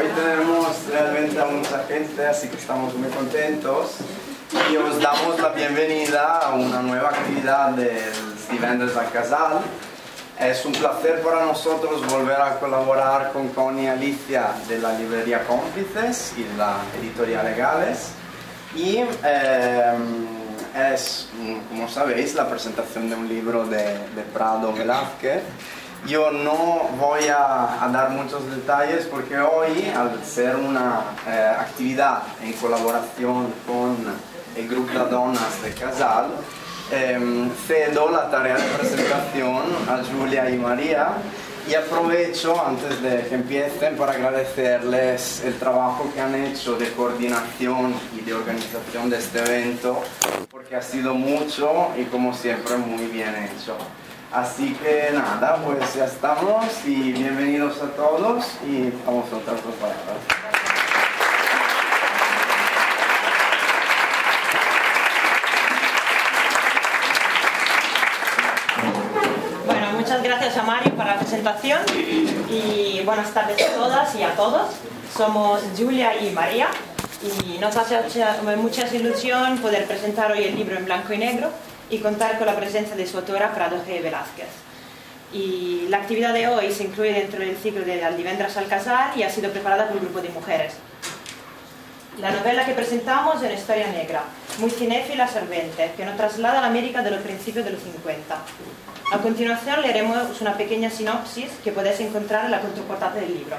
hoy tenemos realmente a mucha gente, así que estamos muy contentos y os damos la bienvenida a una nueva actividad del Divendres al Casal. Es un placer para nosotros volver a colaborar con Connie Alicia de la librería Cómplices y la editorial Legales. Y eh, es, como sabéis, la presentación de un libro de, de Prado Velázquez yo no voy a, dar muchos detalles porque hoy, al ser una eh, actividad en colaboración con el grupo de donas de Casal, em, cedo la tarea de presentación a Julia y María y aprovecho antes de que empiecen para agradecerles el trabajo que han hecho de coordinación y de organización de este evento porque ha sido mucho y como siempre muy bien hecho. Así que nada, pues ya estamos y bienvenidos a todos y vamos a otras dos palabras. Gracias a Mario para la presentación y buenas tardes a todas y a todos. Somos Julia y María y nos hace mucha ilusión poder presentar hoy el libro en blanco y negro y contar con la presencia de su autora Prado G. Velázquez. Y la actividad de hoy se incluye dentro del ciclo de Aldivendras Alcázar y ha sido preparada por un grupo de mujeres. La novela que presentamos es una historia negra, muy cinéfila servente, que nos traslada a la América de los principios de los 50. A continuación leeremos una pequeña sinopsis que podéis encontrar en la contraportada del libro.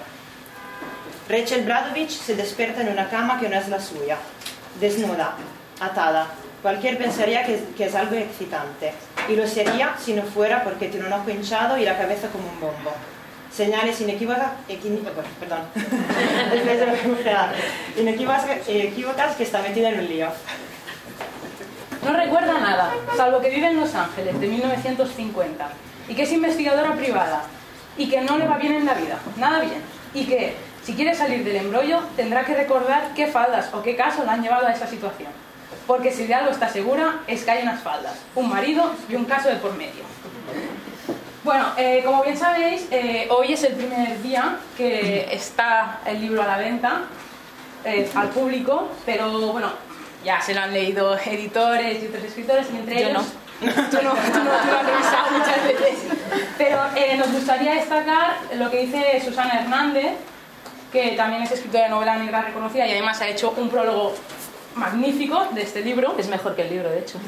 Rachel Bradovich se despierta en una cama que no es la suya, desnuda, atada, Cualquier pensaría que, es algo excitante, y lo sería si no fuera porque tiene un ojo hinchado y la cabeza como un bombo. Señales inequívocas, perdón, inequívocas que está metida en un lío. No recuerda nada, salvo que vive en Los Ángeles de 1950 y que es investigadora privada y que no le va bien en la vida, nada bien, y que si quiere salir del embrollo tendrá que recordar qué faldas o qué caso la han llevado a esa situación porque si de algo está segura es que hay unas faldas, un marido y un caso de por medio. Bueno, eh, como bien sabéis, eh, hoy es el primer día que está el libro a la venta eh, al público, pero bueno, ya se lo han leído editores y otros escritores y entre ellos... Tú no, tú no, tú no lo has revisado muchas veces. Pero nos gustaría destacar lo que dice Susana Hernández, que también es escritora de novela negra reconocida y además ha hecho un prólogo magnífico de este libro. Es mejor que el libro, de hecho.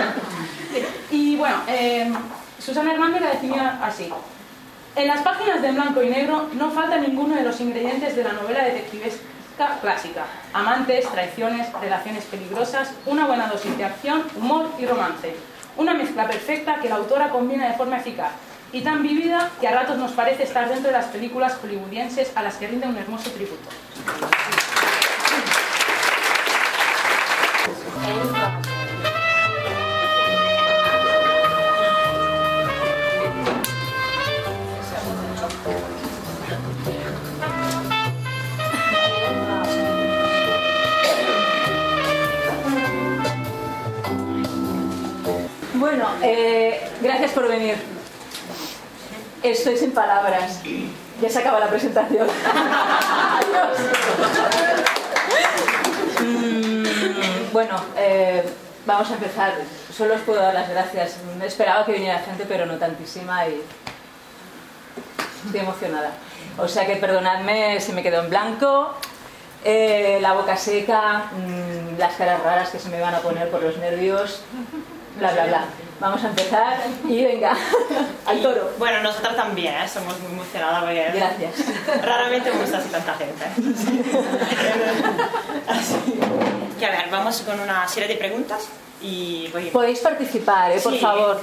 y bueno, eh, Susana Hernández la definía así. En las páginas de blanco y negro no falta ninguno de los ingredientes de la novela detectivesca clásica. Amantes, traiciones, relaciones peligrosas, una buena dosis de acción, humor y romance. Una mezcla perfecta que la autora combina de forma eficaz y tan vivida que a ratos nos parece estar dentro de las películas hollywoodienses a las que rinde un hermoso tributo. Bueno, eh, gracias por venir. Estoy sin palabras. Ya se acaba la presentación. Bueno, eh, vamos a empezar. Solo os puedo dar las gracias. Me esperaba que viniera gente, pero no tantísima y estoy emocionada. O sea que perdonadme si me quedo en blanco, eh, la boca seca, mm, las caras raras que se me van a poner por los nervios, bla, bla, bla. Vamos a empezar y venga, al toro. bueno, nosotros también, ¿eh? somos muy emocionadas Gracias. Raramente me gusta así tanta gente. así que a ver, vamos con una serie de preguntas y Podéis participar, ¿eh? por favor.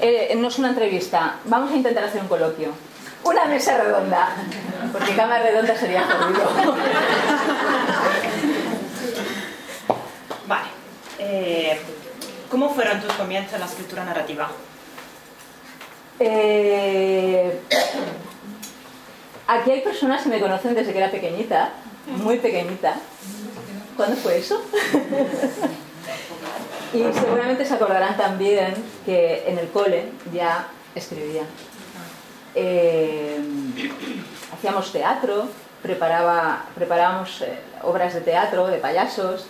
Eh, no es una entrevista, vamos a intentar hacer un coloquio. Una mesa redonda, porque cama redonda sería jodido. vale. Eh, ¿Cómo fueron tus comienzos en la escritura narrativa? Eh, aquí hay personas que me conocen desde que era pequeñita, muy pequeñita. ¿Cuándo fue eso? y seguramente se acordarán también que en el cole ya escribía. Eh, hacíamos teatro preparaba, preparábamos eh, obras de teatro, de payasos,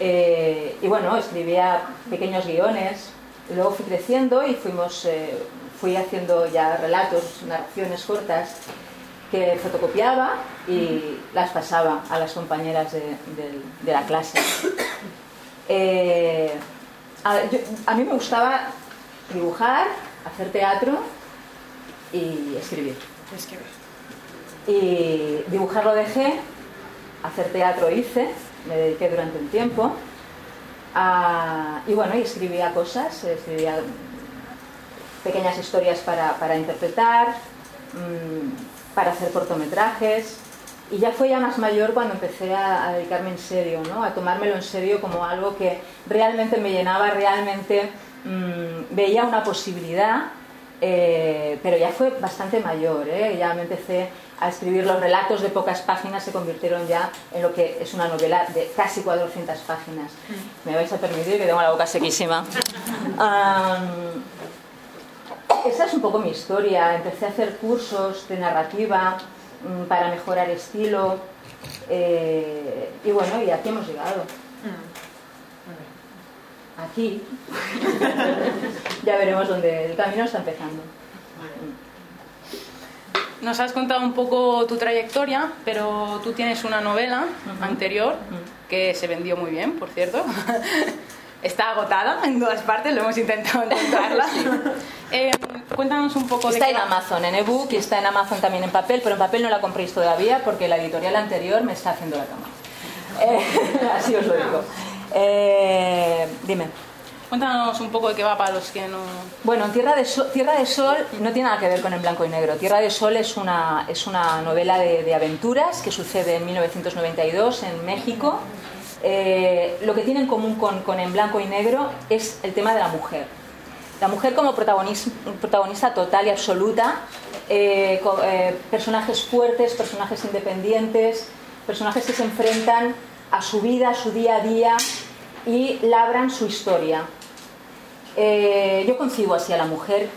eh, y bueno, escribía pequeños guiones, luego fui creciendo y fuimos, fui haciendo ya relatos, narraciones cortas, que fotocopiaba y las pasaba a las compañeras de, de- de la clase. Eh, a, ver, yo- a mí me gustaba dibujar, hacer teatro y escribir. Y dibujar lo dejé, hacer teatro hice, me dediqué durante un tiempo. Y bueno, y escribía cosas, escribía pequeñas historias para, para interpretar, mm, para hacer cortometrajes. Y ya fue ya más mayor cuando empecé a, a dedicarme en serio, ¿no? a tomármelo en serio como algo que realmente me llenaba, realmente mm, veía una posibilidad, eh, pero ya fue bastante mayor. ¿eh? Ya me empecé a escribir los relatos de pocas páginas, se convirtieron ya en lo que es una novela de casi 400 páginas. Me vais a permitir que tengo la boca sequísima. Am, esa es un poco mi historia. Empecé a hacer cursos de narrativa mm, para mejorar estilo. eh, y bueno, y aquí hemos llegado. Aquí. ya veremos dónde el camino está empezando. Nos has contado un poco tu trayectoria, pero tú tienes una novela anterior que se vendió muy bien, por cierto. Está agotada en todas partes, lo hemos intentado encontrarla. Eh, cuéntanos un poco de Está en. Amazon en ebook y está en Amazon también en papel, pero en papel no la compréis todavía porque la editorial anterior me está haciendo la cama. Eh, así os lo digo. Eh, dime. Cuéntanos un poco de qué va para los que no... Bueno, Tierra de, Sol, Tierra de Sol no tiene nada que ver con el blanco y negro. Tierra de Sol es una, es una novela de, de aventuras que sucede en 1992 en México. Eh, lo que tiene en común con, con En blanco y negro es el tema de la mujer. La mujer como protagonis- protagonista total y absoluta, eh, eh, personajes fuertes, personajes independientes, personajes que se enfrentan a su vida, a su día a día y labran su historia. Yo concibo así a la mujer.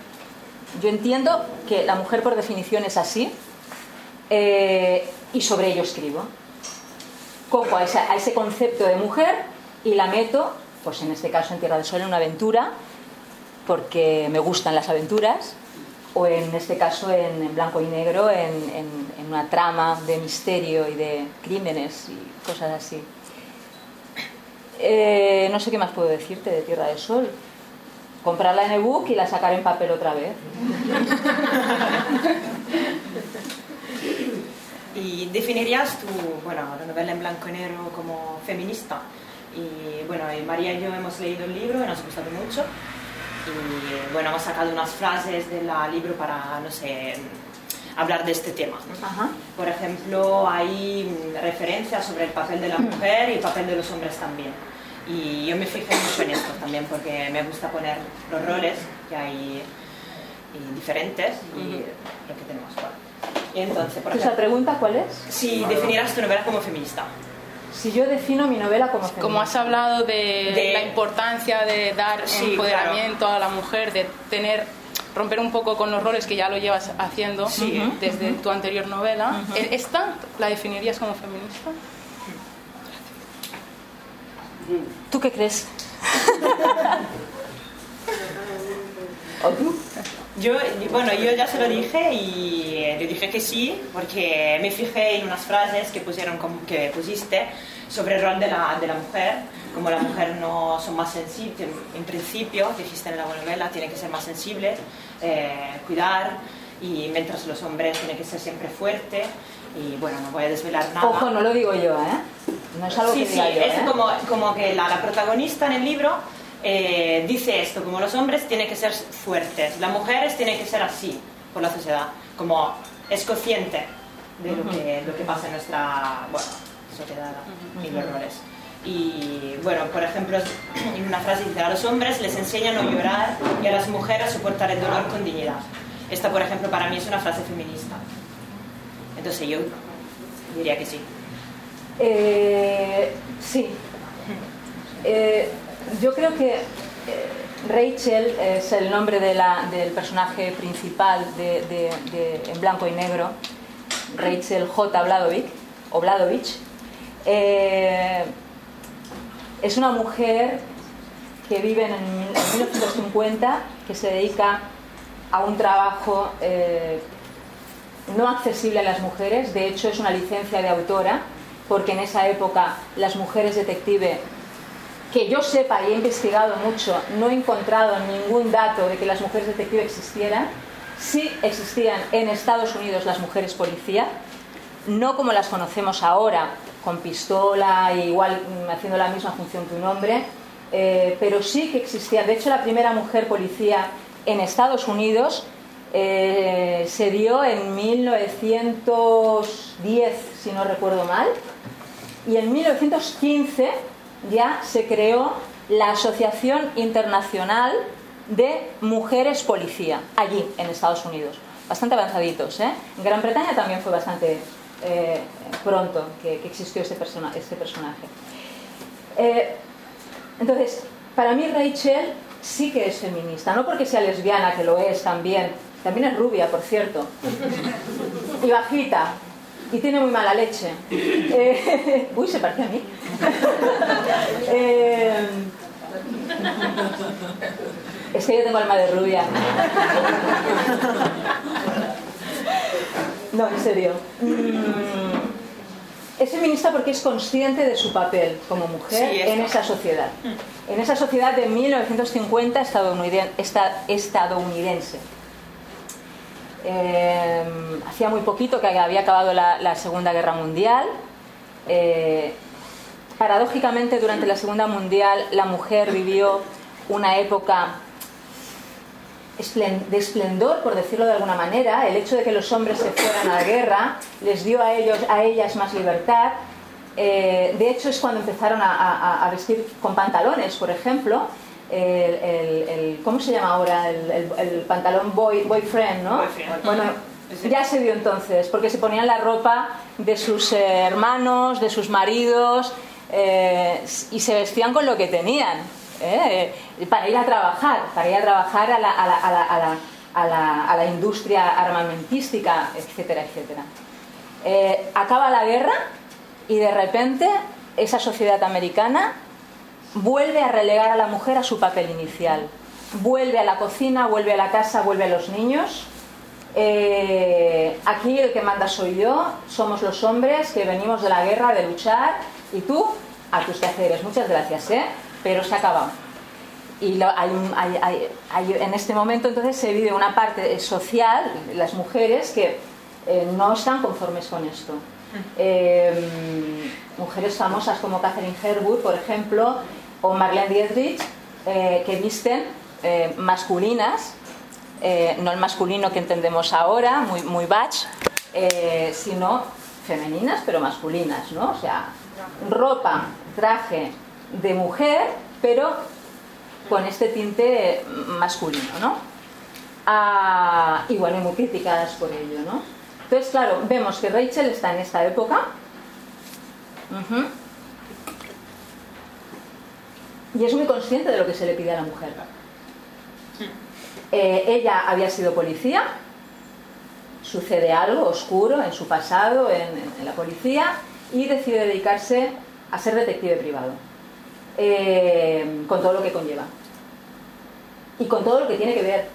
Yo entiendo que la mujer por definición es así y sobre ello escribo. Cojo a, ese concepto de mujer y la meto, pues en este caso en Tierra del Sol, en una aventura, porque me gustan las aventuras, o en este caso en, blanco y negro, en una trama de misterio y de crímenes y cosas así. Eh, no sé qué más puedo decirte de Tierra del Sol. Comprarla en ebook y la sacar en papel otra vez. ¿Y definirías tu, bueno, la novela en blanco y negro como feminista? Y bueno, y María y yo hemos leído el libro y nos ha gustado mucho. Y bueno, hemos sacado unas frases del libro para, no sé, hablar de este tema. ¿no? Ajá. Por ejemplo, hay mm, referencias sobre el papel de la mujer y el papel de los hombres también. Y yo me fijé mucho en esto también porque me gusta poner los roles que hay y diferentes y lo que tenemos. Bueno. Y entonces, por Entonces, la ejemplo, pregunta cuál es? si definirás tu novela como feminista. Si yo defino mi novela como feminista. Como has hablado de, De- la importancia de dar Sí, empoderamiento a la mujer, de tener romper un poco con los roles que ya lo llevas haciendo Sí. Desde tu anterior novela. ¿Esta la definirías como feminista? ¿Tú qué crees? ¿O tú? Yo, bueno, yo ya se lo dije y le dije que sí, porque me fijé en unas frases que, pusieron, que pusiste sobre el rol de la, de la mujer, como la mujer no son más sensibles, en principio, dijiste en la novela, tiene que ser más sensible, eh, cuidar, y mientras los hombres tienen que ser siempre fuertes, y bueno, no voy a desvelar nada. Ojo, no lo digo yo, ¿eh? No es algo Sí, que sí, diga yo, es ¿eh? como, como que la, la protagonista en el libro eh, dice esto, como los hombres tienen que ser fuertes, las mujeres tienen que ser así por la sociedad, como es consciente de lo, que, lo que pasa en nuestra bueno, sociedad y los roles. Y bueno, por ejemplo, en una frase dice, a los hombres les enseñan a no llorar y a las mujeres a soportar el dolor con dignidad. Esta, por ejemplo, para mí es una frase feminista. Entonces yo diría que sí. Eh, sí. Eh, yo creo que eh, Rachel es el nombre del personaje principal de En blanco y negro. Rachel J. Bladovic, o Bladovich, eh, es una mujer que vive en 1950, que se dedica a un trabajo eh, no accesible a las mujeres, de hecho es una licencia de autora, porque en esa época las mujeres detective, que yo sepa y he investigado mucho, no he encontrado ningún dato de que las mujeres detective existieran, sí existían en Estados Unidos las mujeres policía, no como las conocemos ahora, con pistola, igual mm, haciendo la misma función que un hombre, eh, pero sí que existía. De hecho, la primera mujer policía en Estados Unidos eh, se dio en 1910, si no recuerdo mal, y en 1915 ya se creó la Asociación Internacional de Mujeres Policía, allí en Estados Unidos. Bastante avanzaditos. ¿eh? En Gran Bretaña también fue bastante eh, pronto que, existió este, persona, personaje. Eh, entonces, para mí Rachel sí que es feminista, no porque sea lesbiana, que lo es también, también es rubia, por cierto, y bajita, y tiene muy mala leche. Eh, uy, se parece a mí. es que yo tengo alma de rubia. No, en serio. Mm, es feminista porque es consciente de su papel como mujer en esa sociedad. En esa sociedad de 1950 estadounidense. Eh, hacía muy poquito que había acabado la, Segunda Guerra Mundial. Eh, paradójicamente, durante la Segunda Mundial, la mujer vivió una época de esplendor, por decirlo de alguna manera, el hecho de que los hombres se fueran a la guerra les dio a, ellos, a ellas más libertad. Eh, de hecho, es cuando empezaron a, vestir con pantalones, por ejemplo. El, ¿Cómo se llama ahora? El, pantalón boy, boyfriend, ¿no? Bueno, ya se dio entonces, porque se ponían la ropa de sus hermanos, de sus maridos, eh, y se vestían con lo que tenían. ¿eh? para ir a trabajar, para ir a trabajar a la, a la, a la, a la, a la industria armamentística, etcétera, etcétera. Eh, acaba la guerra y de repente esa sociedad americana vuelve a relegar a la mujer a su papel inicial. Vuelve a la cocina, vuelve a la casa, vuelve a los niños. Eh, aquí el que manda soy yo, somos los hombres que venimos de la guerra, de luchar, y tú a tus quehaceres. Muchas gracias, ¿eh? pero se ha acabado. Y hay, en este momento entonces se vive una parte social, las mujeres, que eh, no están conformes con esto. Eh, mujeres famosas como Catherine Herwood, por ejemplo, o Marlene Dietrich, eh, que visten masculinas, no el masculino que entendemos ahora, muy, muy bach, sino femeninas pero masculinas, ¿no? O sea, ropa, traje, de mujer, pero con este tinte masculino, ¿no? Ah, y bueno, muy criticadas por ello, ¿no? Entonces, claro, vemos que Rachel está en esta época. Y es muy consciente de lo que se le pide a la mujer. Eh, ella había sido policía, sucede algo oscuro en su pasado en la policía y decide dedicarse a ser detective privado. Eh, con todo lo que conlleva. Y con todo lo que tiene que ver.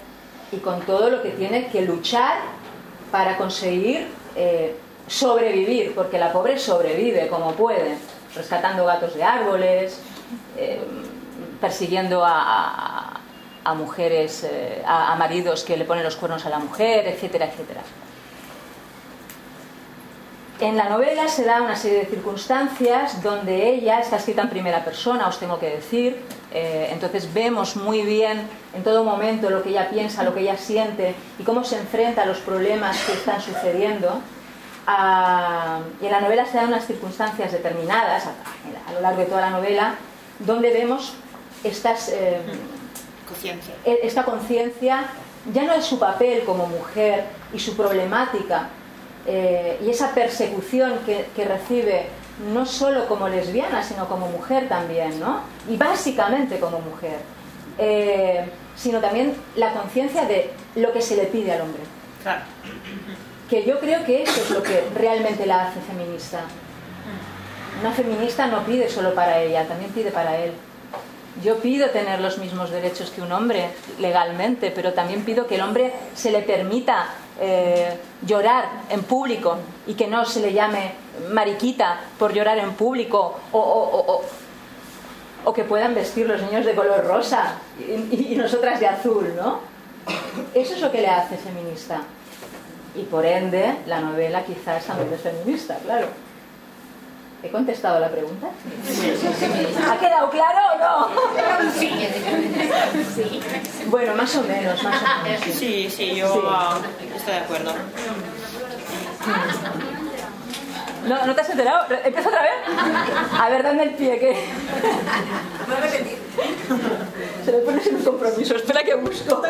Y con todo lo que tiene que luchar para conseguir eh, sobrevivir, porque la pobre sobrevive como puede, rescatando gatos de árboles, eh, persiguiendo a, mujeres, a maridos que le ponen los cuernos a la mujer, etcétera, etcétera. En la novela se da una serie de circunstancias donde ella está escrita en primera persona, os tengo que decir, eh, entonces vemos muy bien en todo momento lo que ella piensa, lo que ella siente y cómo se enfrenta a los problemas que están sucediendo. Ah, y en la novela se dan unas circunstancias determinadas a, lo largo de toda la novela donde vemos estas, eh, e, esta conciencia ya no es su papel como mujer y su problemática eh, y esa persecución que, recibe no solo como lesbiana, sino como mujer también, ¿no? Y básicamente como mujer, eh, sino también la conciencia de lo que se le pide al hombre. que yo creo que eso es lo que realmente la hace feminista. Una feminista no pide solo para ella, también pide para él. Yo pido tener los mismos derechos que un hombre legalmente, pero también pido que el hombre se le permita eh, llorar en público y que no se le llame mariquita por llorar en público o, que puedan vestir los niños de color rosa y nosotras de azul, ¿no? Eso es lo que le hace feminista. Y por ende, la novela quizás también es feminista, claro. ¿He contestado la pregunta? ¿Ha quedado claro o no? Sí. Bueno, más o menos, más o menos. Sí, sí, yo ah, estoy de acuerdo. ¿No, ¿No te has enterado? ¿Empieza otra vez? A ver, dame el pie, que... Voy a repetir. Se le pone sin un compromiso. Espera que busco.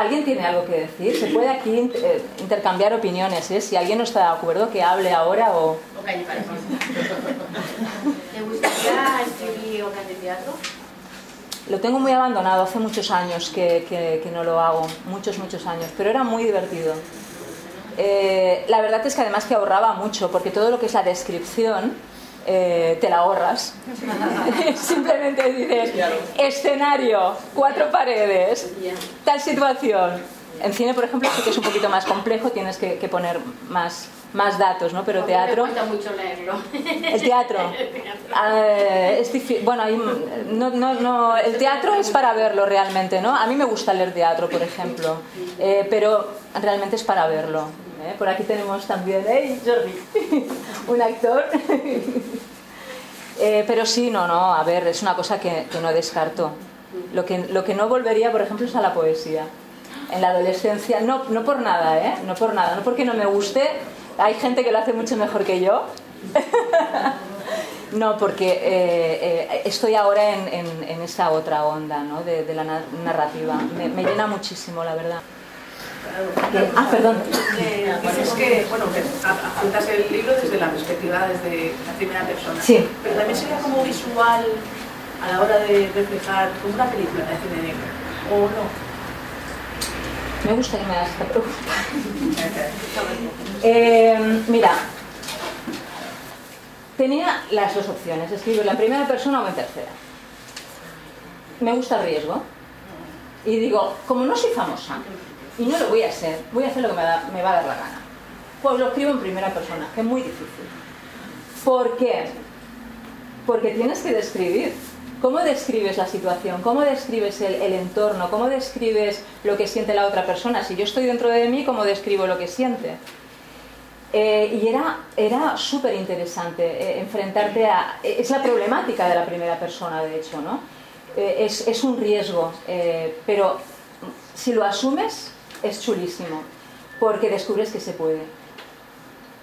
¿Alguien tiene algo que decir? Se puede aquí eh, intercambiar opiniones. ¿eh? Si alguien no está de acuerdo, que hable ahora o... ¿Te gustaría escribir obras de teatro? Lo tengo muy abandonado, hace muchos años que, que, no lo hago, muchos, muchos años, pero era muy divertido. Eh, la verdad es que además que ahorraba mucho, porque todo lo que es la descripción eh, te la ahorras. Simplemente dices, escenario, cuatro paredes, tal situación. En cine, por ejemplo, sí que es un poquito más complejo, tienes que, poner más, más datos, ¿no? Pero teatro... Me mucho leerlo. El teatro. Ah, es bueno, no, no, no, el teatro es para verlo realmente, ¿no? A mí me gusta leer teatro, por ejemplo, eh, pero realmente es para verlo. ¿Eh? Por aquí tenemos también, ¿eh? Jordi, un actor. Eh, pero sí, no, no, a ver, es una cosa que, no descarto. Lo que, lo que no volvería, por ejemplo, es a la poesía. En la adolescencia, no, no por nada, ¿eh? No por nada, no porque no me guste. Hay gente que lo hace mucho mejor que yo. no, porque estoy ahora en, en, esa otra onda ¿no? de, la narrativa. me llena muchísimo, la verdad. Ah, perdón. Eh, dices que, bueno, que afrontas el libro desde la perspectiva, desde la primera persona. Sí. Pero también sería como visual a la hora de reflejar como una película de cine negro, ¿o no? Me gusta que me hagas esta pregunta. eh, mira, tenía las dos opciones, escribir en la primera persona o en tercera. Me gusta el riesgo. Y digo, como no soy famosa, y no lo voy a hacer, voy a hacer lo que me, va a dar la gana. Pues lo escribo en primera persona, que es muy difícil. ¿Por qué? Porque tienes que describir. ¿Cómo describes la situación? ¿Cómo describes el, entorno? ¿Cómo describes lo que siente la otra persona? Si yo estoy dentro de mí, ¿cómo describo lo que siente? Eh, y era, era súper interesante eh, enfrentarte a... Es la problemática de la primera persona, de hecho, ¿no? Eh, es, es, un riesgo, pero si lo asumes, es chulísimo, porque descubres que se puede.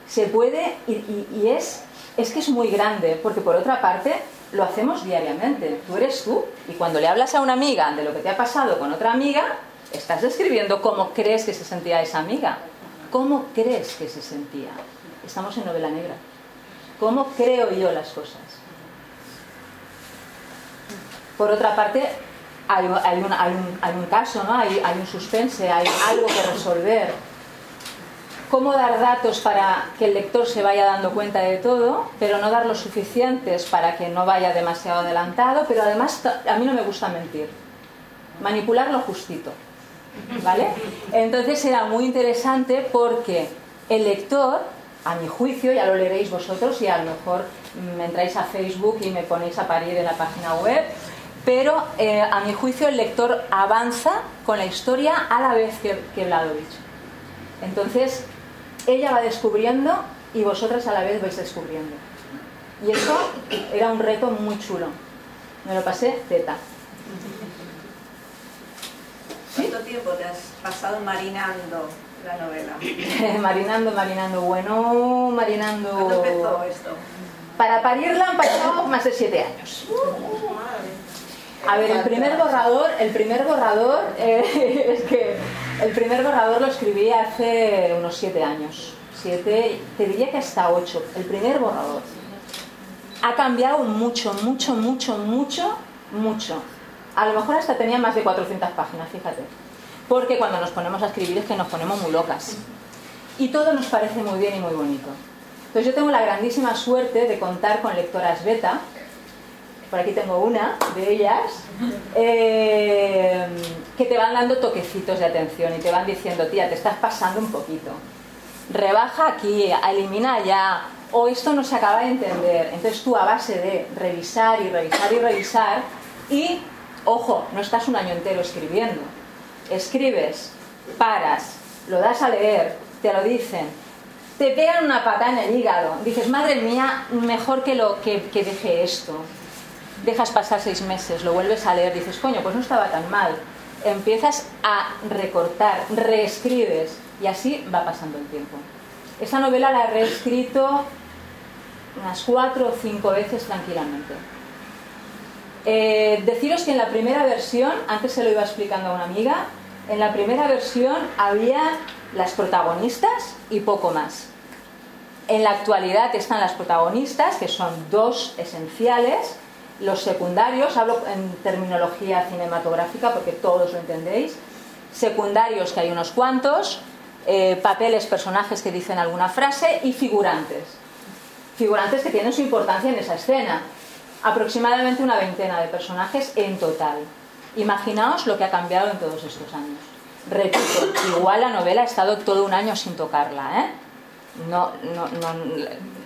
Se puede y, es, es que es muy grande, porque por otra parte lo hacemos diariamente. Tú eres tú y cuando le hablas a una amiga de lo que te ha pasado con otra amiga, estás describiendo cómo crees que se sentía esa amiga. ¿Cómo crees que se sentía? Estamos en novela negra. ¿Cómo creo yo las cosas? Por otra parte, hay, un, hay, un, hay, un, caso, ¿no? hay, hay un suspense, hay algo que resolver. Cómo dar datos para que el lector se vaya dando cuenta de todo, pero no dar los suficientes para que no vaya demasiado adelantado, pero además a mí no me gusta mentir. Manipular lo justito. ¿Vale? Entonces era muy interesante porque el lector, a mi juicio, ya lo leeréis vosotros y a lo mejor me entráis a Facebook y me ponéis a parir en la página web, pero eh, a mi juicio el lector avanza con la historia a la vez que, que Vladovich. Entonces, ella va descubriendo y vosotras a la vez vais descubriendo. Y eso era un reto muy chulo. Me lo pasé teta. ¿Cuánto tiempo te has pasado marinando la novela? marinando, marinando. Bueno, marinando... ¿Cuándo empezó esto? Para parirla han pasado más de siete años. A ver, el primer borrador, el primer borrador, eh, es que el primer borrador lo escribí hace unos siete años. Siete, te diría que hasta ocho. El primer borrador. Ha cambiado mucho, mucho, mucho, mucho, mucho. A lo mejor hasta tenía más de 400 páginas, fíjate. porque cuando nos ponemos a escribir es que nos ponemos muy locas. Y todo nos parece muy bien y muy bonito. Entonces yo tengo la grandísima suerte de contar con lectoras beta, por aquí tengo una de ellas, eh, que te van dando toquecitos de atención y te van diciendo, tía, te estás pasando un poquito. Rebaja aquí, elimina allá, o esto no se acaba de entender. Entonces tú a base de revisar y revisar y revisar, y, ojo, no estás un año entero escribiendo. Escribes, paras, lo das a leer, te lo dicen, te pegan una patada en el hígado, dices, madre mía, mejor que, lo, que, que deje esto dejas pasar seis meses, lo vuelves a leer, dices, coño, pues no estaba tan mal. Empiezas a recortar, reescribes y así va pasando el tiempo. Esa novela la he reescrito unas cuatro o cinco veces tranquilamente. Eh, deciros que en la primera versión, antes se lo iba explicando a una amiga, en la primera versión había las protagonistas y poco más. En la actualidad están las protagonistas, que son dos esenciales, los secundarios, hablo en terminología cinematográfica porque todos lo entendéis, secundarios que hay unos cuantos, eh, papeles, personajes que dicen alguna frase y figurantes. Figurantes que tienen su importancia en esa escena. Aproximadamente una veintena de personajes en total. Imaginaos lo que ha cambiado en todos estos años. Repito, igual la novela ha estado todo un año sin tocarla, ¿eh? No, no, no,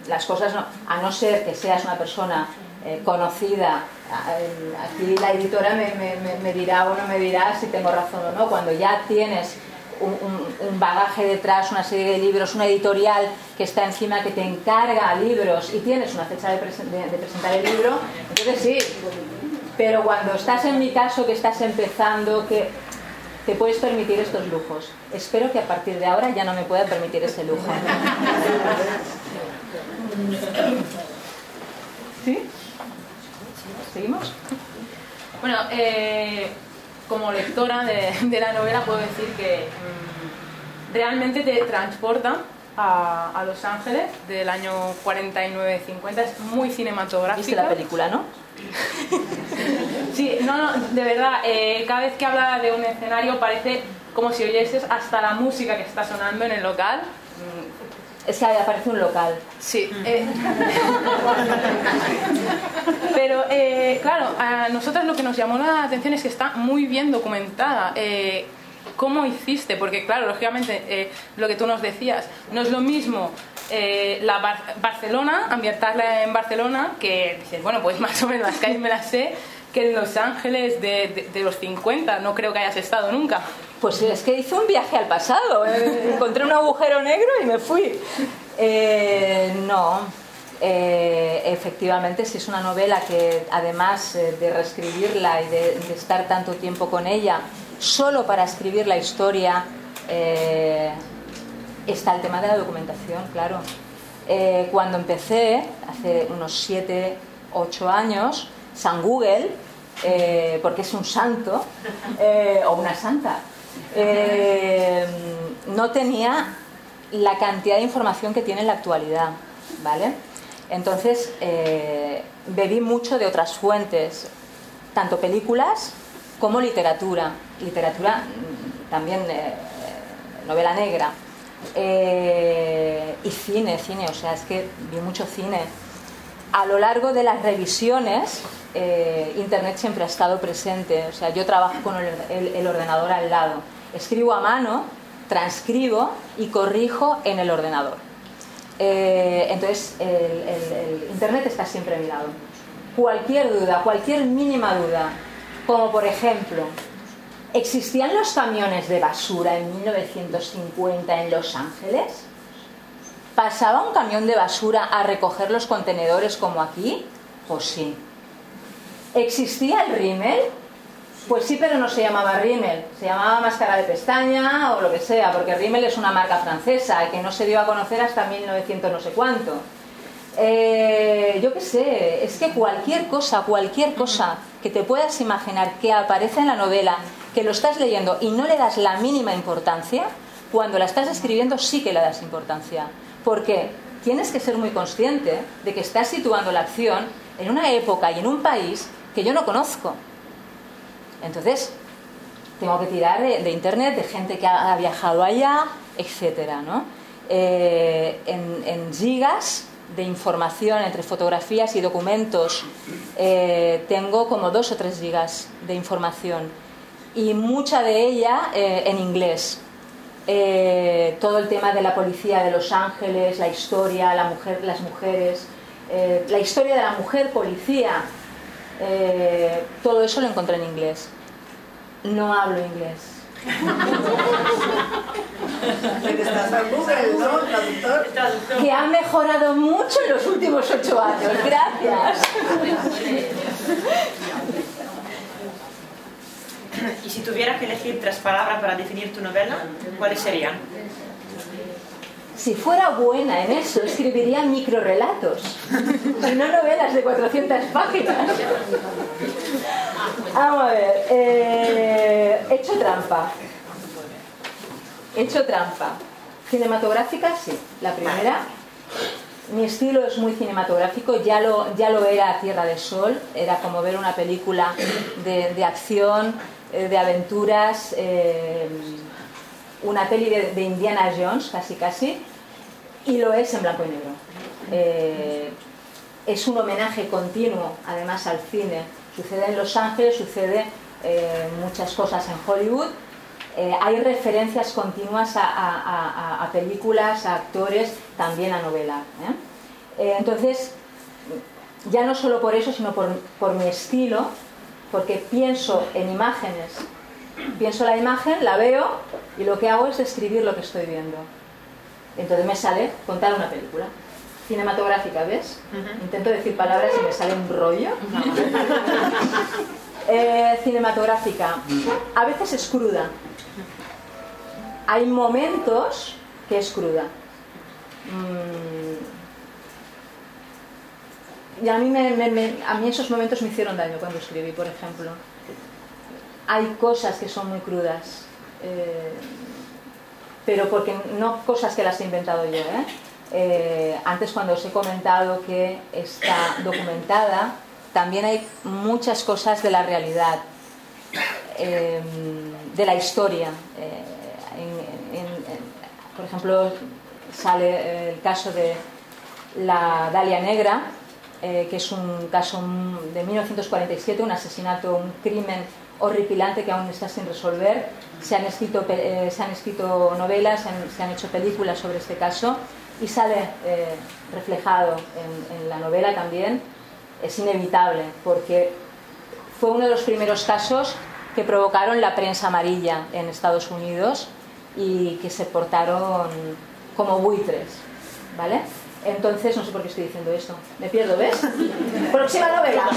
las cosas no, a no ser que seas una persona eh, conocida, aquí la editora me, dirá o no me dirá si tengo razón o no, cuando ya tienes un, bagaje detrás, una serie de libros, una editorial que está encima, que te encarga libros y tienes una fecha de, de presentar el libro, entonces sí, pero cuando estás en mi caso, que estás empezando, que te puedes permitir estos lujos. Espero que a partir de ahora ya no me pueda permitir ese lujo. ¿Sí? ¿Seguimos? Bueno, eh, como lectora de, la novela puedo decir que mm, realmente te transporta a, Los Ángeles del año 49-50, es muy cinematográfica. ¿Viste la película, no? sí, no, no, de verdad, eh, cada vez que habla de un escenario parece como si oyeses hasta la música que está sonando en el local. Es que aparece un local. Sí. Eh, pero, eh, claro, a nosotros lo que nos llamó la atención es que está muy bien documentada. Eh, ¿Cómo hiciste? Porque, claro, lógicamente, lo que tú nos decías, no es lo mismo la Barcelona, ambientarla en Barcelona, que dices, bueno, pues más o menos las calles me las sé, que en Los Ángeles de, los 50, no creo que hayas estado nunca. Pues es que hice un viaje al pasado, eh, encontré un agujero negro y me fui. Eh, no, eh, efectivamente, si es una novela que además de reescribirla y de, estar tanto tiempo con ella, solo para escribir la historia está el tema de la documentación, claro. cuando empecé, hace unos 7, 8 años, San Google, eh, porque es un santo, eh, o una santa, eh, no tenía la cantidad de información que tiene en la actualidad, ¿vale? Entonces, bebí mucho de otras fuentes, tanto películas como literatura, literatura mm, también novela negra, y cine, cine, o sea, es que vi mucho cine. A lo largo de las revisiones, eh, Internet siempre ha estado presente. O sea, yo trabajo con el, ordenador al lado. Escribo a mano, transcribo y corrijo en el ordenador. Eh, entonces, Internet está siempre a mi lado. Cualquier duda, cualquier mínima duda, como por ejemplo, ¿existían los camiones de basura en 1950 en Los Ángeles? ¿Pasaba un camión de basura a recoger los contenedores como aquí? Pues sí. ¿Existía el rímel? Pues sí, pero no se llamaba rímel, se llamaba máscara de pestaña o lo que sea, porque rímel es una marca francesa que no se dio a conocer hasta 1900 no sé cuánto. Eh, yo qué sé, es que cualquier cosa, cualquier cosa que te puedas imaginar que aparece en la novela, que lo estás leyendo y no le das la mínima importancia, cuando la estás escribiendo sí que le das importancia. Porque tienes que ser muy consciente de que estás situando la acción en una época y en un país que yo no conozco. Entonces, tengo que tirar de, internet, de gente que ha, viajado allá, etcétera, ¿no? Eh, en, en gigas de información entre fotografías y documentos eh, tengo como dos o tres gigas de información y mucha de ella eh, en inglés. Eh, todo el tema de la policía de Los Ángeles, la historia, la mujer, las mujeres, eh, la historia de la mujer policía, eh, todo eso lo encontré en inglés. No hablo inglés. Que ha mejorado mucho en los últimos ocho años. Gracias. Y si tuvieras que elegir tres palabras para definir tu novela, ¿cuáles serían? Si fuera buena en eso, escribiría microrelatos y no novelas de 400 páginas. Vamos a ver. eh, he hecho trampa. He hecho trampa. Cinematográfica, sí. La primera. Mi estilo es muy cinematográfico, ya lo, ya lo era a Tierra de Sol, era como ver una película de, de acción, eh, de aventuras, eh, una peli de, Indiana Jones, casi casi, y lo es en blanco y negro. Eh, es un homenaje continuo, además, al cine. Sucede en Los Ángeles, sucede muchas cosas en Hollywood. Hay referencias continuas a, películas, a actores, también a novela. entonces, ya no solo por eso, sino por, por mi estilo, porque pienso en imágenes. Pienso la imagen, la veo y lo que hago es describir lo que estoy viendo. Entonces me sale contar una película. Cinematográfica, ¿ves? Intento decir palabras y me sale un rollo. Eh, cinematográfica. A veces es cruda. Hay momentos que es cruda. Mm. Y a mí, me- me- a mí esos momentos me hicieron daño cuando escribí, por ejemplo. Hay cosas que son muy crudas. eh, pero porque no cosas que las he inventado yo. ¿eh? Eh, antes cuando os he comentado que está documentada, también hay muchas cosas de la realidad, eh, de la historia. Por ejemplo, sale el caso de la Dalia Negra, eh, que es un caso de 1947, un asesinato, un crimen horripilante que aún está sin resolver. Se han escrito, eh, se han escrito novelas, se han, se han hecho películas sobre este caso y sale eh, reflejado en, en la novela también. Es inevitable porque fue uno de los primeros casos que provocaron la prensa amarilla en Estados Unidos y que se portaron como buitres, ¿vale? Entonces, no sé por qué estoy diciendo esto. Me pierdo, ¿ves? Próxima novela.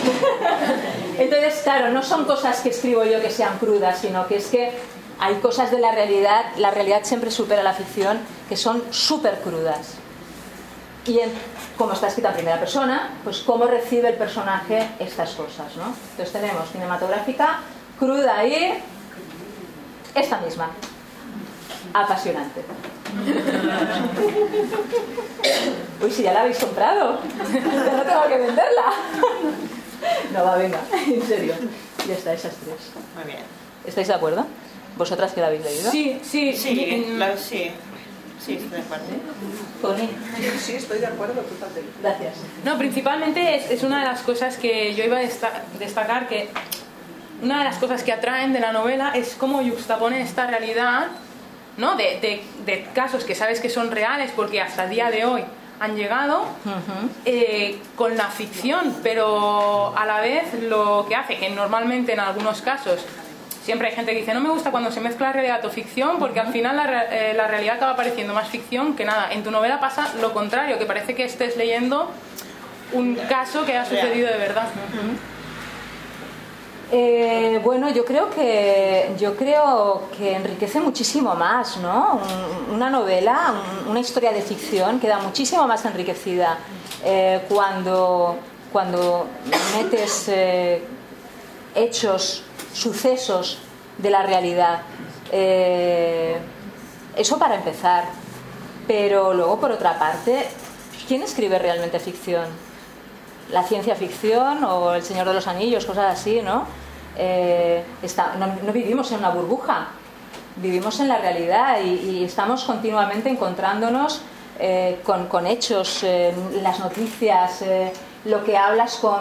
Entonces, claro, no son cosas que escribo yo que sean crudas, sino que es que hay cosas de la realidad, la realidad siempre supera la ficción, que son súper crudas. Y como está escrita en primera persona, pues cómo recibe el personaje estas cosas, ¿no? Entonces tenemos cinematográfica, cruda y esta misma. Apasionante. Uy, si ya la habéis comprado. Ya no tengo que venderla. No, va, venga, en serio. Ya está, esas tres. Muy bien. ¿Estáis de acuerdo? ¿Vosotras que la habéis leído? Sí, sí, Sí, mm, la- sí. Sí, estoy de acuerdo. Sí, estoy de acuerdo totalmente. gracias. No, principalmente es, es una de las cosas que yo iba a desta- destacar que una de las cosas que atraen de la novela es cómo yuxtapone esta realidad, ¿no? De, de- de casos que sabes que son reales porque hasta el día de hoy han llegado eh, con la ficción, pero a la vez lo que hace que normalmente en algunos casos siempre hay gente que dice no me gusta cuando se mezcla realidad o ficción porque al final la, re- eh, la realidad acaba pareciendo más ficción que nada. En tu novela pasa lo contrario, que parece que estés leyendo un caso que ha sucedido de verdad. Eh, bueno, yo creo que yo creo que enriquece muchísimo más, ¿no? Un- Una novela, un- una historia de ficción queda muchísimo más enriquecida eh, cuando cuando metes eh, hechos, sucesos de la realidad. Eso para empezar. Pero luego, por otra parte, ¿quién escribe realmente ficción? la ciencia ficción o El Señor de los Anillos, cosas así, ¿no? Eh, está- no, no vivimos en una burbuja, vivimos en la realidad y, y estamos continuamente encontrándonos eh, con, con hechos, eh, las noticias, eh, lo que hablas con,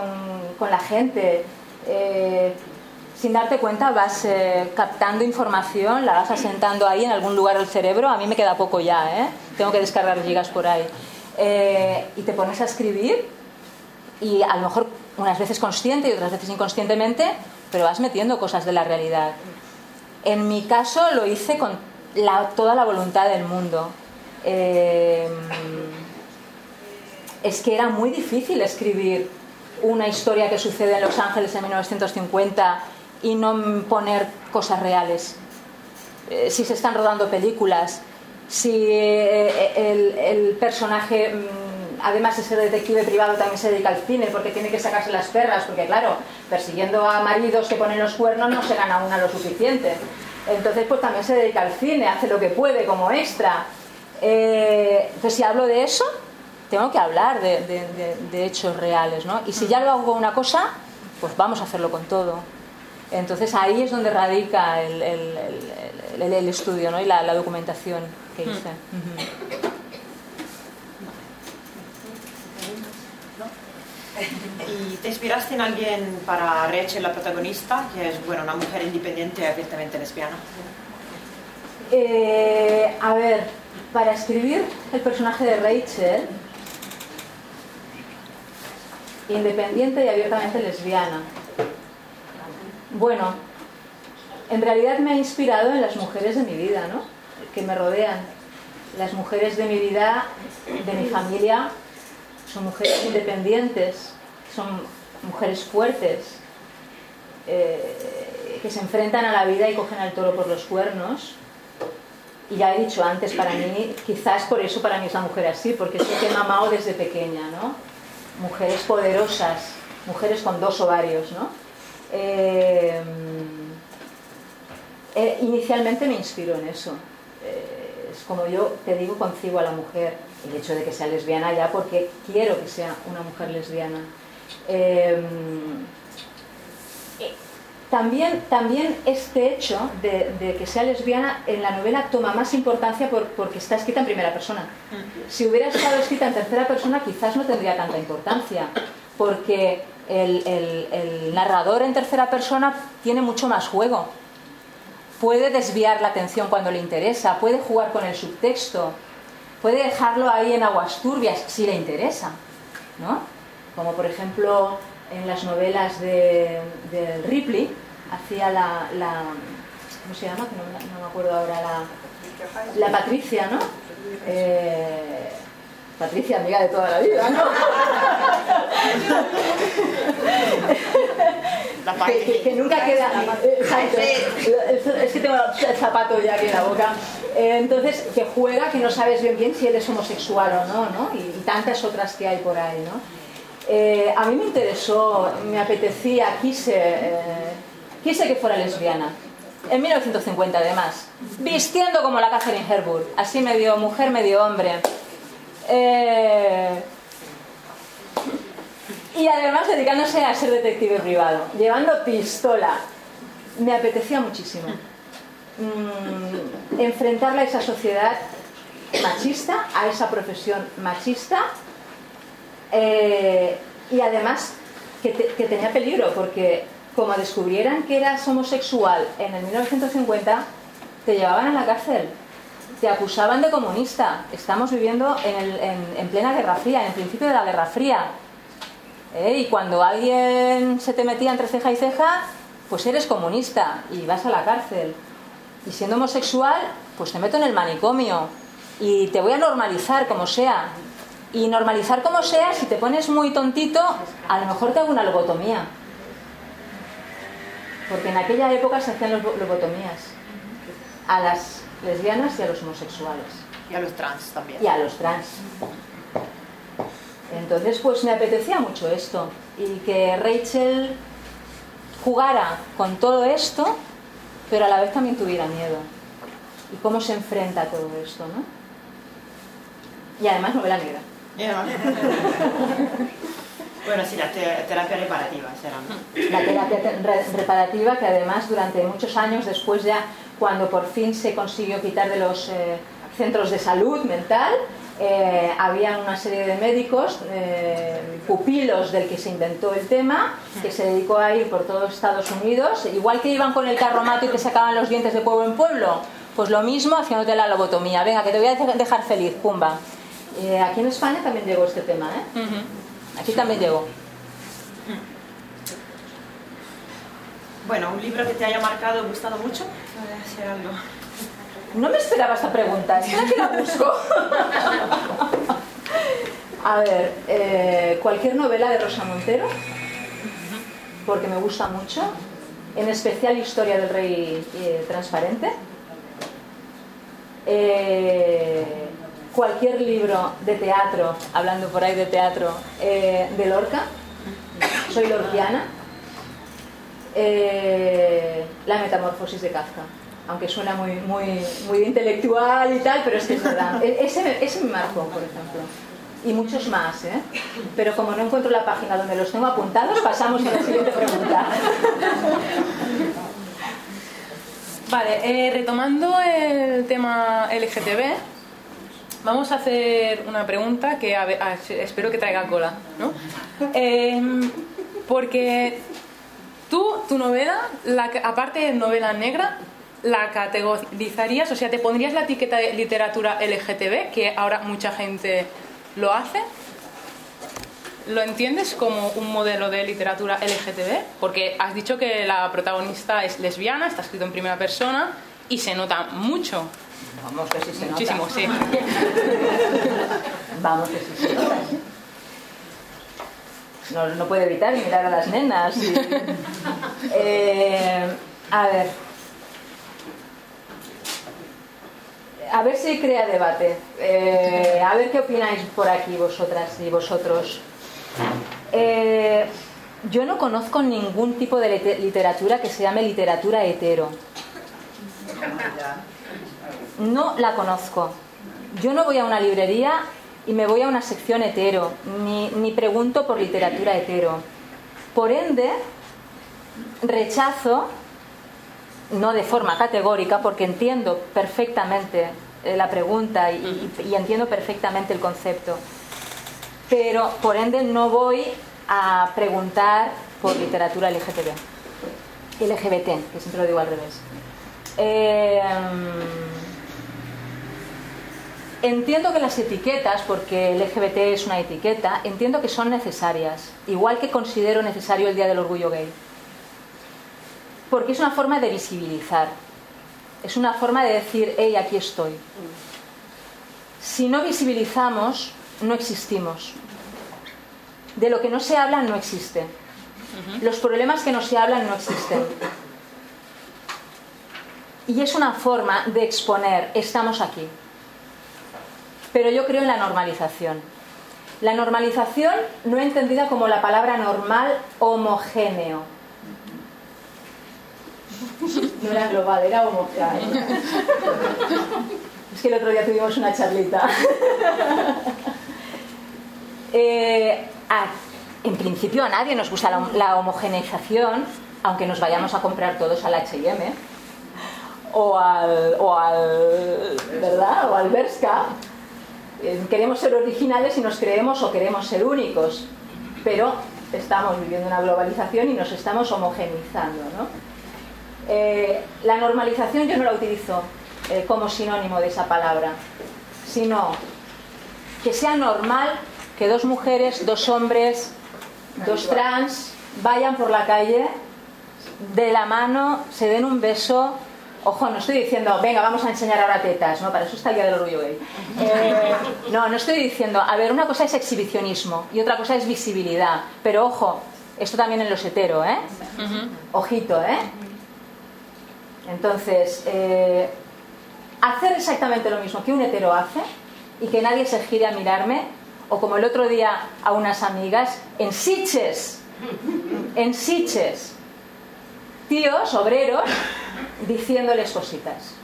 con la gente. eh, sin darte cuenta vas eh, captando información, la vas asentando ahí en algún lugar del cerebro. A mí me queda poco ya, tengo que descargar gigas por ahí. Y te pones a escribir y a lo mejor unas veces consciente y otras veces inconscientemente, pero vas metiendo cosas de la realidad. En mi caso lo hice con la- toda la voluntad del mundo. Eh, es que era muy difícil escribir una historia que sucede en Los Ángeles en 1950 y no poner cosas reales. Eh, si se están rodando películas, si eh, el, el personaje, mm, además de ser detective privado, también se dedica al cine porque tiene que sacarse las perras, porque claro, persiguiendo a maridos que ponen los cuernos no se gana una lo suficiente. Entonces, pues también se dedica al cine, hace lo que puede como extra. Eh, entonces, si hablo de eso, tengo que hablar de, de- de- de hechos reales, ¿no? Y si ya lo hago con una cosa, pues vamos a hacerlo con todo. Entonces ahí es donde radica el, el- el- el- el estudio ¿no? y la, la documentación que hice. Ujú. ¿Y te inspiraste en alguien para Rachel, la protagonista, que es bueno, una mujer independiente y abiertamente lesbiana? Eh, a ver, para escribir el personaje de Rachel, independiente y abiertamente lesbiana. Bueno, en realidad me ha inspirado en las mujeres de mi vida, ¿no? Que me rodean. Las mujeres de mi vida, de mi familia, son mujeres independientes, son mujeres fuertes, eh, que se enfrentan a la vida y cogen al toro por los cuernos. Y ya he dicho antes, para mí, quizás por eso para mí es la mujer así, porque es lo que he desde pequeña, ¿no? Mujeres poderosas, mujeres con dos ovarios, ¿no? Eh, eh, inicialmente me inspiro en eso. Es como yo te digo, concibo a la mujer. El hecho de que sea lesbiana ya porque quiero que sea una mujer lesbiana. Eh, eh, también, también este hecho de, de que sea lesbiana en la novela toma más importancia por- porque está escrita en primera persona. Si hubiera estado escrita en tercera persona quizás no tendría tanta importancia, porque el, el- el narrador en tercera persona tiene mucho más juego. Puede desviar la atención cuando le interesa, puede jugar con el subtexto, puede dejarlo ahí en aguas turbias si le interesa, ¿no? Como por ejemplo en las novelas de, de Ripley, hacía la, la- ¿cómo se llama? Que no, me- no me acuerdo ahora, la, la Patricia, ¿no? Eh, Patricia, amiga de toda la vida, ¿no? La que, que- que nunca queda. Exacto. Es que tengo el zapato ya aquí en la boca. Eh, Entonces, que juega, que no sabes bien bien si eres homosexual o no, ¿no? Y, y tantas otras que hay por ahí, ¿no? Eh, a mí me interesó, me apetecía, quise, eh, quise que fuera lesbiana. En 1950, además. Vistiendo como la Catherine Hepburn. Así medio mujer, medio hombre. Eh, y además dedicándose a ser detective privado, llevando pistola. Me apetecía muchísimo. Mm, enfrentarla a esa sociedad machista, a esa profesión machista, eh, y además que, te- que tenía peligro, porque como descubrieran que eras homosexual en el 1950, te llevaban a la cárcel, te acusaban de comunista. Estamos viviendo en, el- en- en plena Guerra Fría, en el principio de la Guerra Fría. ¿eh? Y cuando alguien se te metía entre ceja y ceja, pues eres comunista y vas a la cárcel. Y siendo homosexual, pues te meto en el manicomio y te voy a normalizar como sea. Y normalizar como sea, si te pones muy tontito, a lo mejor te hago una lobotomía. Porque en aquella época se hacían lobotomías a las lesbianas y a los homosexuales Y a los trans también. y a los trans. Entonces, pues me apetecía mucho esto y que Rachel jugara con todo esto, pero a la vez también tuviera miedo. Y cómo se enfrenta a todo esto, ¿no? Y además novela negra. Bueno, sí, la te- terapia reparativa será. la terapia te- re- reparativa que además durante muchos años después ya cuando por fin se consiguió quitar de los eh, centros de salud mental eh, había una serie de médicos eh, pupilos del que se inventó el tema que se dedicó a ir por todos Estados Unidos igual que iban con el carromato y que sacaban los dientes de pueblo en pueblo. Pues lo mismo haciéndote la lobotomía. Venga que te voy a dejar- dejar feliz. Pumba Eh, aquí en España también llegó este tema ¿eh? aquí también llegó Bueno, un libro que te haya marcado, gustado mucho. Ser algo. No me esperaba esta pregunta, espera que la busco. A ver, eh, cualquier novela de Rosa Montero, porque me gusta mucho, en especial Historia del Rey eh, Transparente. Eh, cualquier libro de teatro, hablando por ahí de teatro, eh, de Lorca, soy lorquiana. Eh, la metamorfosis de Kafka. Aunque suena muy, muy, muy intelectual y tal, pero es que es verdad. E- Ese, ese me marcó, por ejemplo. Y muchos más, ¿eh? Pero como no encuentro la página donde los tengo apuntados, pasamos a la siguiente pregunta. Vale, eh, retomando el tema LGTB, vamos a hacer una pregunta que a a- espero que traiga cola, ¿no? Em, porque tú, tu novela, la, aparte de novela negra, la categorizarías, o sea, te pondrías la etiqueta de literatura LGTB, que ahora mucha gente lo hace. ¿Lo entiendes como un modelo de literatura LGTB? Porque has dicho que la protagonista es lesbiana, está escrito en primera persona y se nota mucho. Vamos, que sí se nota. Muchísimo, sí. Vamos, que sí se nota. No, no puede evitar mirar a las nenas. y- Eh, a ver. A ver si crea debate. Eh, a ver qué opináis por aquí vosotras y vosotros. Eh, yo no conozco ningún tipo de lite- literatura que se llame literatura hetero. No la conozco. Yo no voy a una librería y me voy a una sección hetero, ni, ni pregunto por literatura hetero. Por ende, rechazo, no de forma categórica, porque entiendo perfectamente eh, la pregunta y, y- y entiendo perfectamente el concepto, pero por ende no voy a preguntar por literatura LGTB. LGBT, que siempre lo digo al revés. Eh, entiendo que las etiquetas, porque LGBT es una etiqueta, entiendo que son necesarias, igual que considero necesario el Día del Orgullo Gay. Porque es una forma de visibilizar, es una forma de decir, hey, aquí estoy. Si no visibilizamos, no existimos. De lo que no se habla no existe. Los problemas que no se hablan no existen. Y es una forma de exponer, estamos aquí. Pero yo creo en la normalización. La normalización no entendida como la palabra normal homogéneo. No era global, era homogéneo. Es que el otro día tuvimos una charlita. Eh, en principio a nadie nos gusta la, homogeneización, aunque nos vayamos a comprar todos al H&M o al, o al, ¿verdad? O al Bershka. Eh, Queremos ser originales y nos creemos o queremos ser únicos, pero estamos viviendo una globalización y nos estamos homogeneizando. ¿no? Eh, la normalización yo no la utilizo eh, como sinónimo de esa palabra, sino que sea normal que dos mujeres, dos hombres, dos trans vayan por la calle de la mano, se den un beso. Ojo, no estoy diciendo, venga, vamos a enseñar ahora tetas, ¿no? Para eso está el Día del Orgullo Gay. Eh, no, no estoy diciendo, a ver, una cosa es exhibicionismo y otra cosa es visibilidad. Pero ojo, esto también en los hetero, ¿eh? Ojito, ¿eh? Entonces, eh, hacer exactamente lo mismo que un hetero hace y que nadie se gire a mirarme, o como el otro día a unas amigas, en Siches, en Siches, tíos, obreros, diciéndoles cositas.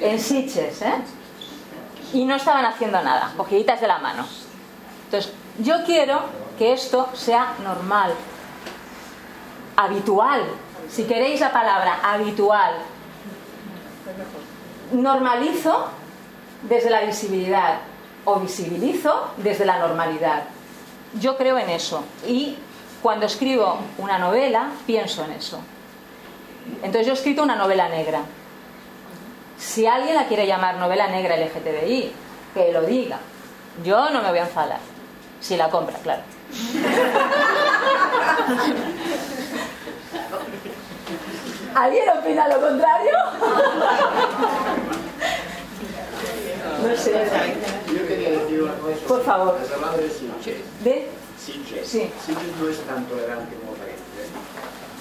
En ¿eh? Y no estaban haciendo nada, cogiditas de la mano. Entonces, yo quiero que esto sea normal, habitual, si queréis la palabra habitual. Normalizo desde la visibilidad o visibilizo desde la normalidad. Yo creo en eso y cuando escribo una novela pienso en eso. Entonces yo he escrito una novela negra. Si alguien la quiere llamar novela negra LGTBI, que lo diga. Yo no me voy a enfadar. Si la compra, claro. ¿Alguien opina lo contrario? No sé. Yo quería decir una cosa. Por favor. Has hablado de Sitges. ¿De? Sitges. Sí. Sitges no es tan tolerante como parece.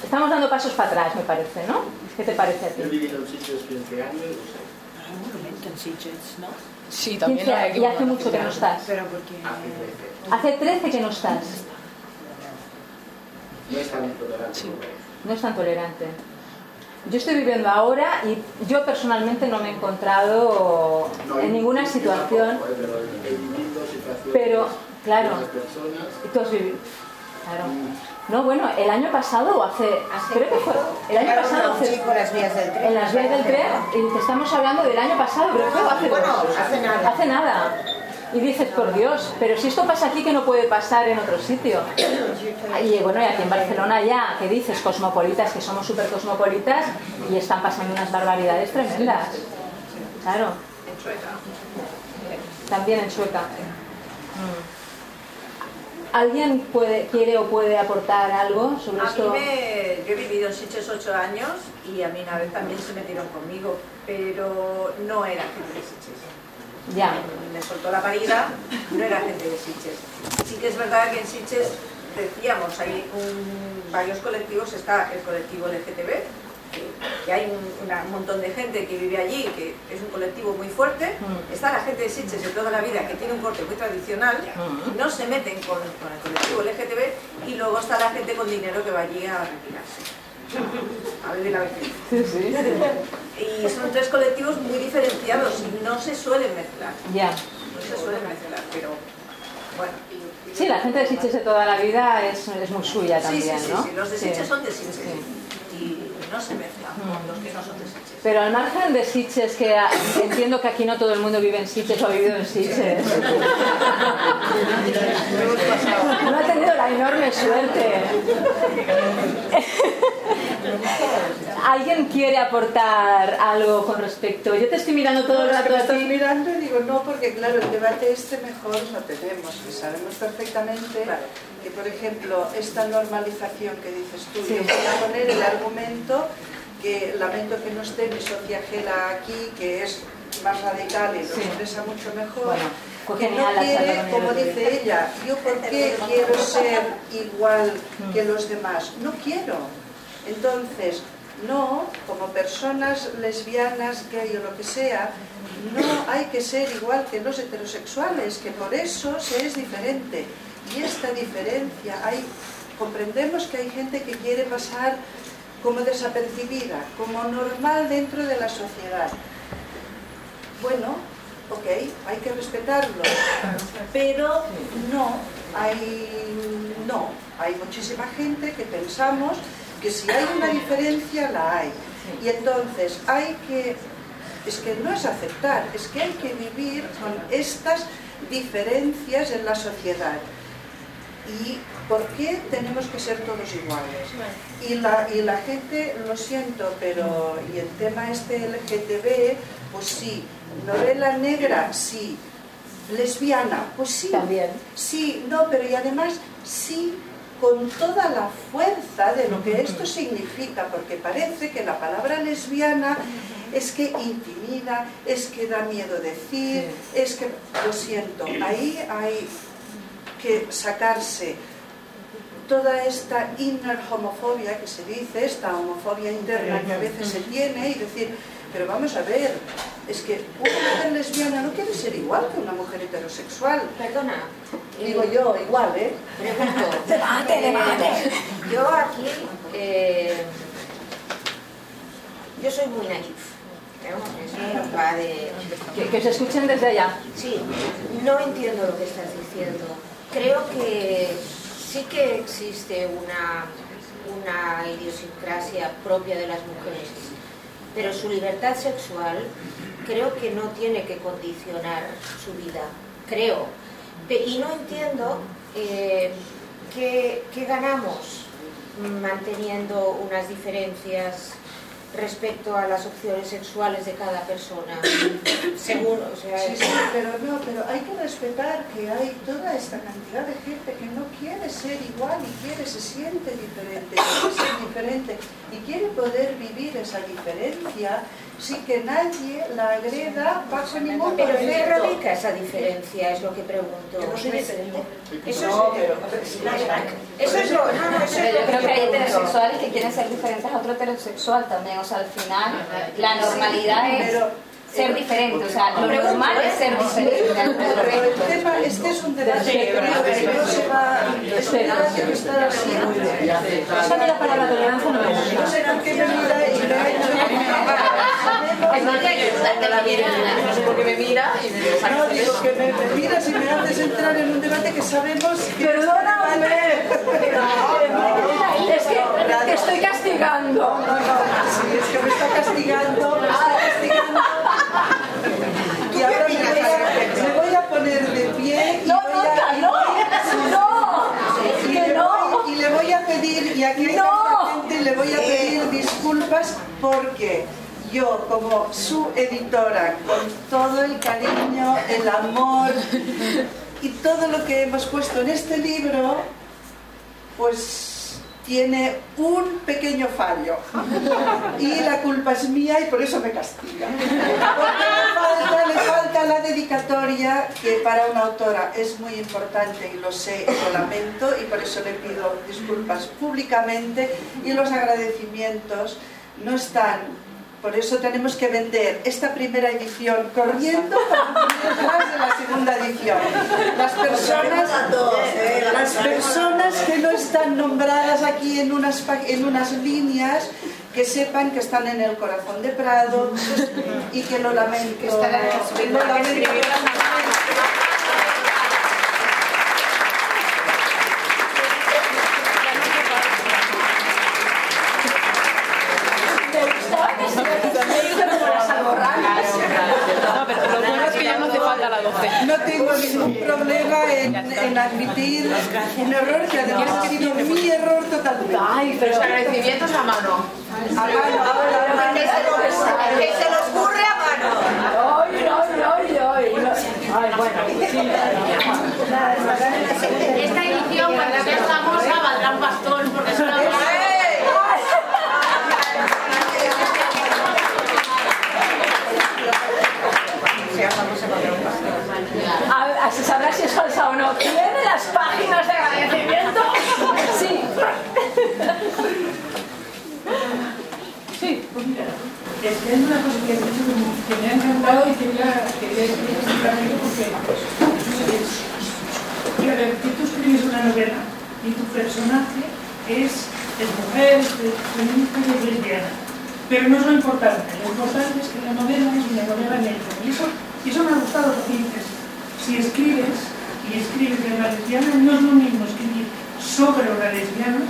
Estamos dando pasos para atrás, me parece, ¿no? ¿Qué te parece a Yo he ti? vivido en Sitges 15 años, lo sé. Hay un monumento en Sitges, ¿no? Sí, también 15 hay y hace mucho que no estás. Pero porque... Hace 13. Hace 13 que no estás. No es tan tolerante como parece. No es tan tolerante. Yo estoy viviendo ahora y yo personalmente no me he encontrado No, en ninguna situación. eh, Pero claro. Y tú has vivido. Claro. No, bueno, el año pasado o hace. Creo que fue. El año pasado hace. chico las vías del tren. En las vías del tren, y te estamos hablando del año pasado, pero fue hace Bueno, dos. hace nada. Hace nada. Y dices, por Dios, pero si esto pasa aquí, que no puede pasar en otro sitio. Y bueno, y aquí en Barcelona ya, que dices, cosmopolitas, que somos súper cosmopolitas, y están pasando unas barbaridades tremendas. Claro. También en Sueca. Mm. ¿Alguien puede, quiere o puede aportar algo sobre A mí esto? me, yo he vivido en Sitges ocho años y a mí una vez también se metieron conmigo, pero no era gente de Sitges. Ya. Me soltó la parida, no era gente de Sitges. Sí que es verdad que en Sitges, decíamos, hay un- varios colectivos, está el colectivo LGTB, que, que hay un, una- un montón de gente que vive allí, que es un colectivo muy fuerte, Mm. está la gente de Sitges de toda la vida, que tiene un corte muy tradicional, Mm. no se meten con, con el colectivo LGTB, y luego está la gente con dinero que va allí a retirarse. A vivir la. Sí, sí. Y son tres colectivos muy diferenciados y no se suelen mezclar. Ya. No se suelen mezclar, pero bueno. Sí, la gente de Sitges de toda la vida es, es muy suya también, sí, sí, ¿no? sí, los de. Sitges son de Sitges. Sí. Y no se mezclan con los que no son de Sitges. Pero al margen de Sitges, que a- entiendo que aquí no todo el mundo vive en Sitges o ha vivido en Sitges. No ha tenido la enorme suerte. ¿Alguien quiere aportar algo con respecto? Yo te estoy mirando todo el Es que rato me estás mirando y digo, no, porque claro, el debate este mejor lo tenemos y sabemos perfectamente Claro. que, por ejemplo, esta normalización que dices tú, Sí. yo voy a poner el argumento que lamento que no esté mi socia Gela aquí, que es más radical y lo Sí. expresa mucho mejor, Bueno, que genial no quiere, como dice ella, yo por qué quiero ser igual que los demás, no quiero. Entonces, no, como personas lesbianas, gay o lo que sea, no hay que ser igual que los heterosexuales, que por eso se es diferente. Y esta diferencia, hay, comprendemos que hay gente que quiere pasar como desapercibida, como normal dentro de la sociedad. Bueno, ok, hay que respetarlo, pero no, hay, no, hay muchísima gente que pensamos que si hay una diferencia la hay. Y entonces hay que, es que no es aceptar, es que hay que vivir con estas diferencias en la sociedad. ¿Y por qué tenemos que ser todos iguales? Y la, y la gente, lo siento, pero y el tema este LGTB, pues sí, novela negra, sí, lesbiana, pues sí, También. sí, no, pero y además sí con toda la fuerza de lo que esto significa, porque parece que la palabra lesbiana es que intimida, es que da miedo decir, es que, lo siento, ahí hay que sacarse toda esta inner homofobia que se dice, esta homofobia interna que a veces se tiene y decir, pero vamos a ver, es que una mujer lesbiana no quiere ser igual que una mujer heterosexual. Perdona. Digo yo, igual, ¿eh? Pregunto. Debate, debate. Yo aquí, eh, yo soy muy naif. Eso va de... Que, que se escuchen desde allá. Sí, no entiendo lo que estás diciendo. creo que sí que existe una, una idiosincrasia propia de las mujeres, pero su libertad sexual creo que no tiene que condicionar su vida, creo. Y no entiendo eh, qué ganamos manteniendo unas diferencias respecto a las opciones sexuales de cada persona, según, o sea, Sí, sí, pero no, pero hay que respetar que hay toda esta cantidad de gente que no quiere ser igual y quiere, se siente diferente, quiere ser diferente y quiere poder vivir esa diferencia sin que nadie la agreda bajo ningún Pero ¿dónde concepto. radica esa diferencia? Es lo que pregunto. Yo no soy diferente. Eso No, es, pero- eso es lo, no, no, eso Pero es yo lo creo que hay heterosexuales que quieren ser diferentes a otro heterosexual también. Al final, la normalidad es ser diferente. O sea, lo normal es ser diferente al el tema, este es un debate que creo que no se va, es un debate que está siempre. Esa de la palabra tolerancia no me gusta. No sé por qué me mira y me ha hecho... No sé por qué me mira y me No, digo que me, me miras y me haces entrar en un debate que sabemos que... ¡Perdóname! Es que te estoy castigando. No, no, sí, es que me está castigando, me está castigando. Y ahora me voy a, me voy a poner de pie y No, voy a... no, no, y que le no. voy- y le voy a pedir, y aquí hay No. gente, le voy a pedir disculpas porque yo como su editora, con todo el cariño, el amor y todo lo que hemos puesto en este libro, pues tiene un pequeño fallo. Y la culpa es mía y por eso me castiga. Porque le falta, le falta la dedicatoria, que para una autora es muy importante y lo sé y lo lamento y por eso le pido disculpas públicamente y los agradecimientos no están. Por eso tenemos que vender esta primera edición corriendo para tener más de la segunda edición. Las personas, las personas que no están nombradas aquí en unas, en unas líneas, que sepan que están en el corazón de Prado y que lo lamento. Que lo lamento. No, pero lo bueno es que ya no hace falta la 12. No tengo ningún problema en, en admitir un error que además ha sido mi error totalmente. Ay, pero... Los agradecimientos a mano. A mano, a mano. Que se lo- que se los ocurre a mano. Ay, ay, ay, ay. Ay, bueno. Esta edición, cuando sea famosa, valdrá un pastón porque es una Así sabrás si es falsa o no. ¿Tiene las páginas de agradecimiento? Sí. Sí, pues mira. Es una cosa que, que me ha encantado y quería, quería escribir porque es, ver, que tú escribes una novela y tu personaje es, es mujer, es feminista y es lesbiana. Pero no es lo importante, lo importante es que la novela es una novela negra. Y eso, y eso me ha gustado dices, si escribes y escribes de una lesbiana, no es lo mismo escribir sobre una lesbiana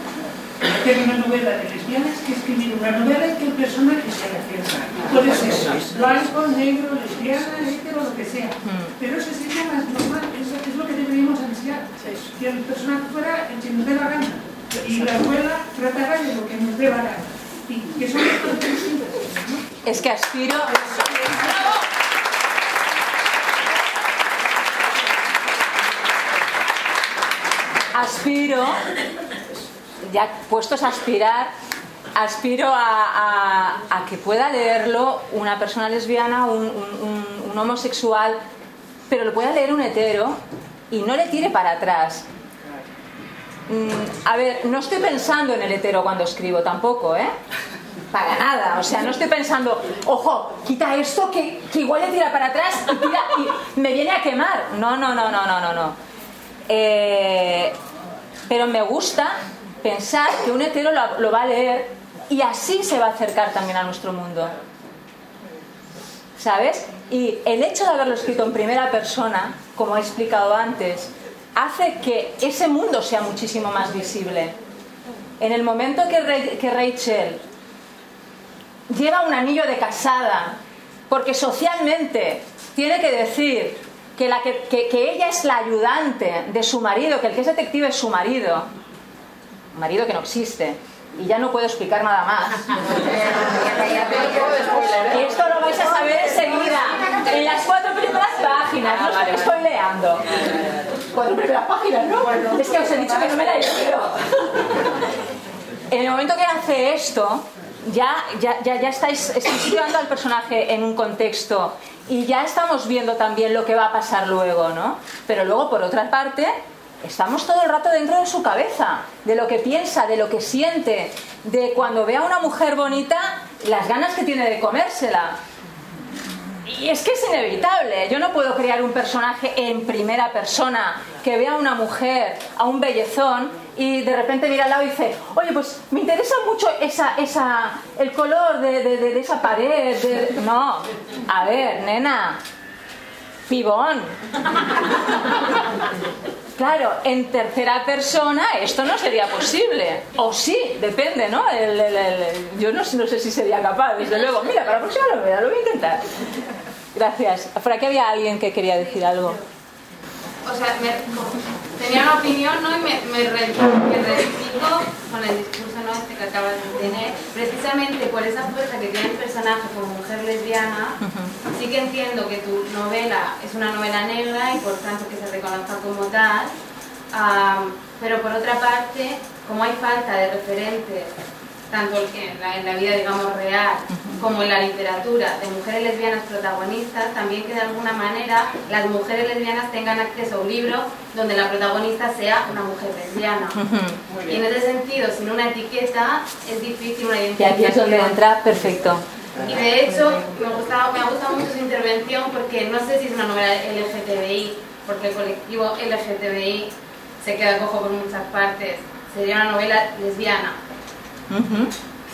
hacer una novela de lesbianas que escribir una novela en que el personaje sea lesbiana. Puede ser blanco, negro, lesbiana, hetero, lo que sea. Pero eso sería más normal, eso es lo que deberíamos ansiar. Que el personaje fuera el que nos dé la gana. Y la novela tratara de lo que nos dé la gana. Y que son las. Es que aspiro... Aspiro, ya puestos a aspirar, aspiro a, que pueda leerlo una persona lesbiana, un, homosexual, pero lo pueda leer un hetero y no le tire para atrás. Mm, a ver, no estoy pensando en el hetero cuando escribo tampoco, ¿eh? Para nada, o sea, no estoy pensando, ojo, quita esto que, que igual le tira para atrás y, y me viene a quemar. No, no, no, no, no, no, no. Eh, pero me gusta pensar que un hetero lo, va a leer y así se va a acercar también a nuestro mundo. ¿Sabes? Y el hecho de haberlo escrito en primera persona, como he explicado antes, hace que ese mundo sea muchísimo más visible. En el momento que Rachel lleva un anillo de casada, porque socialmente tiene que decir que, la que, que, ella es la ayudante de su marido, que el que es detective es su marido, un marido que no existe, y ya no puedo explicar nada más. y esto lo vais a saber enseguida, en las cuatro primeras páginas, no estoy spoileando. Cuatro primeras páginas, ¿no? Es que os he dicho que no me la he leído. En el momento que hace esto, ya, ya, ya, ya estáis, estáis situando al personaje en un contexto y ya estamos viendo también lo que va a pasar luego, ¿no? Pero luego, por otra parte, estamos todo el rato dentro de su cabeza, de lo que piensa, de lo que siente, de cuando ve a una mujer bonita, las ganas que tiene de comérsela. Y es que es inevitable, yo no puedo crear un personaje en primera persona que vea a una mujer, a un bellezón, y de repente mira al lado y dice, oye, pues me interesa mucho esa, esa, el color de, de esa pared. No, a ver, nena, pibón. Claro, en tercera persona esto no sería posible. O sí, depende, ¿no? yo no, no, sé si sería capaz, desde luego. Mira, para la próxima lo voy a, lo voy a intentar. Gracias. Por aquí había alguien que quería decir algo. O sea, tenía una opinión, ¿no? Y me, me, con el discurso ¿no? este que acabas de tener. Precisamente por esa fuerza que tiene el personaje como mujer lesbiana, sí que entiendo que tu novela es una novela negra y por tanto que se reconozca como tal. pero por otra parte, como hay falta de referentes tanto en la, en la, vida, digamos, real, como en la literatura, de mujeres lesbianas protagonistas, también que de alguna manera las mujeres lesbianas tengan acceso a un libro donde la protagonista sea una mujer lesbiana. Y en ese sentido, sin una etiqueta, es difícil una identidad. Y aquí es donde entra perfecto. Y de hecho, me, gusta, me ha gustado mucho su intervención porque no sé si es una novela LGTBI, porque el colectivo LGTBI se queda cojo por muchas partes. Sería una novela lesbiana,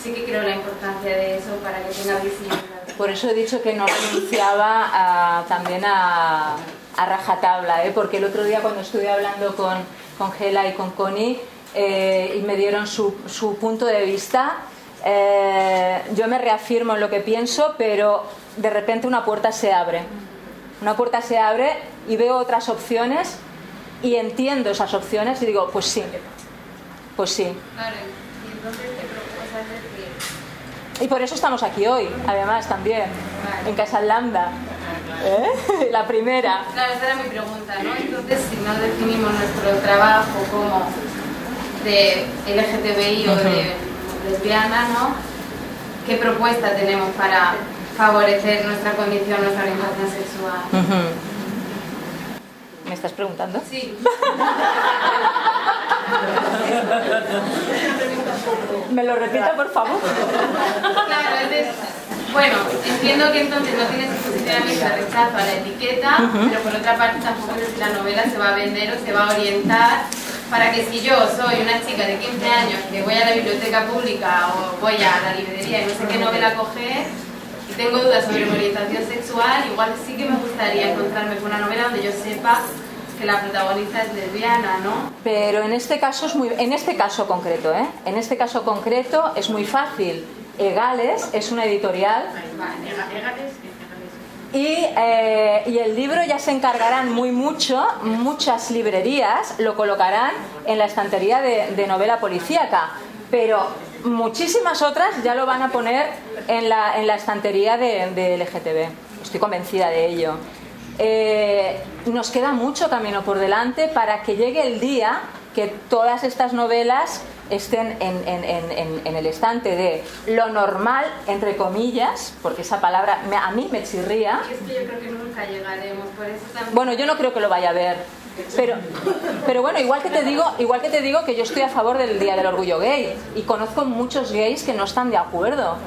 Sí que creo la importancia de eso para que tenga visibilidad. Por eso he dicho que no renunciaba también a, rajatabla, ¿eh? porque el otro día cuando estuve hablando con, con Gela y con Connie eh, y me dieron su, su punto de vista, eh, yo me reafirmo en lo que pienso, pero de repente una puerta se abre. Una puerta se abre y veo otras opciones y entiendo esas opciones y digo, pues sí, pues sí. Y por eso estamos aquí hoy, además también, en Casa Lambda. ¿Eh? La primera. Claro, esa era mi pregunta, ¿no? Entonces, si no definimos nuestro trabajo como de LGTBI o de lesbiana, ¿no? ¿Qué propuesta tenemos para favorecer nuestra condición, nuestra orientación sexual? ¿Me estás preguntando? Sí. ¿Me lo repita, por favor? Claro, es bueno, entiendo que entonces no tienes de rechazo a la etiqueta, pero por otra parte tampoco sé si la novela se va a vender o se va a orientar para que si yo soy una chica de 15 años que voy a la biblioteca pública o voy a la librería y no sé qué novela coger y tengo dudas sobre mi orientación sexual, igual sí que me gustaría encontrarme con una novela donde yo sepa que la protagonista es lesbiana, ¿no? Pero en este caso es muy, en este caso concreto, ¿eh? En este caso concreto es muy fácil. Egales es una editorial. Y, eh, y, el libro ya se encargarán muy mucho, muchas librerías lo colocarán en la estantería de, novela policíaca, pero muchísimas otras ya lo van a poner en la, en la estantería de, de LGTB. Estoy convencida de ello. Eh, nos queda mucho camino por delante para que llegue el día que todas estas novelas estén en, el estante de lo normal, entre comillas, porque esa palabra a mí me chirría. es que yo creo que nunca llegaremos, por eso también... Bueno, yo no creo que lo vaya a ver. Pero, pero bueno, igual que te digo, igual que te digo que yo estoy a favor del Día del Orgullo Gay y conozco muchos gays que no están de acuerdo.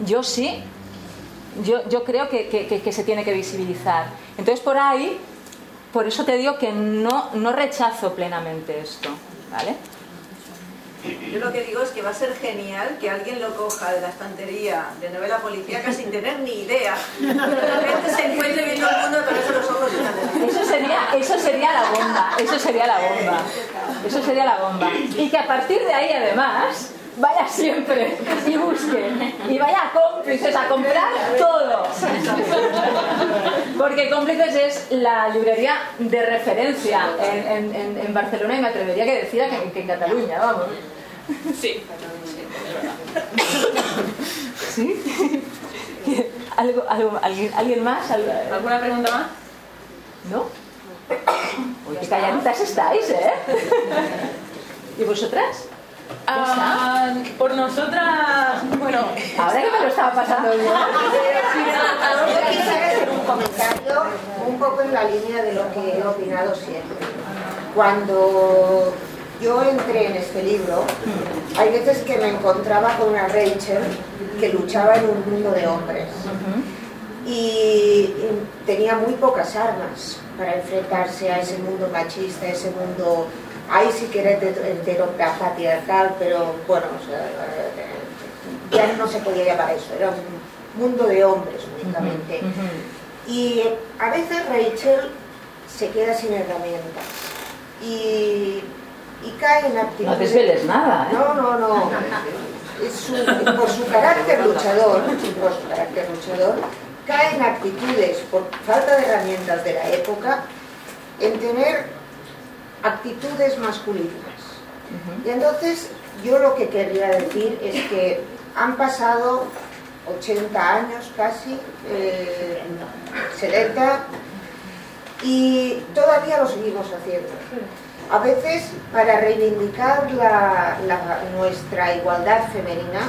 Yo sí, yo, yo creo que, que, se tiene que visibilizar. Entonces, por ahí, por eso te digo que no, no rechazo plenamente esto. ¿Vale? Yo lo que digo es que va a ser genial que alguien lo coja de la estantería de novela policíaca sin tener ni idea. De repente se encuentre viendo el mundo a través de los ojos de. Eso sería, eso sería la bomba, eso sería la bomba. Eso sería la bomba. Y que a partir de ahí además vaya siempre y busque y vaya a cómplices a comprar todo. Porque cómplices es la librería de referencia en, en- en Barcelona y me atrevería que decir que, que en Cataluña, vamos. Sí. ¿Sí? ¿Algo, algo, alguien, ¿Alguien más? ¿Al- ¿Alguna pregunta más? ¿No? Qué calladitas estáis, ¿eh? ¿Y vosotras? Ah, por nosotras, bueno, Ahora que me lo estaba pasando bien. Yo quisiera hacer un comentario un poco en la línea de lo que he opinado siempre. Cuando yo entré en este libro, hay veces que me encontraba con una Rachel que luchaba en un mundo de hombres y, y tenía muy pocas armas para enfrentarse a ese mundo machista, a ese mundo, ahí sí que era hetero- heteropatriarcal, pero bueno, o sea, eh, ya no se podía llamar eso, era un mundo de hombres únicamente. Y a veces Rachel se queda sin herramientas y, y cae en actitudes... No desveles nada, ¿eh? No, no, no. Su- por su carácter luchador, por su carácter luchador, cae en actitudes, por falta de herramientas de la época, en tener actitudes masculinas. Y entonces yo lo que querría decir es que han pasado 80 años casi, eh, 70, y todavía lo seguimos haciendo. A veces, para reivindicar la- la- nuestra igualdad femenina,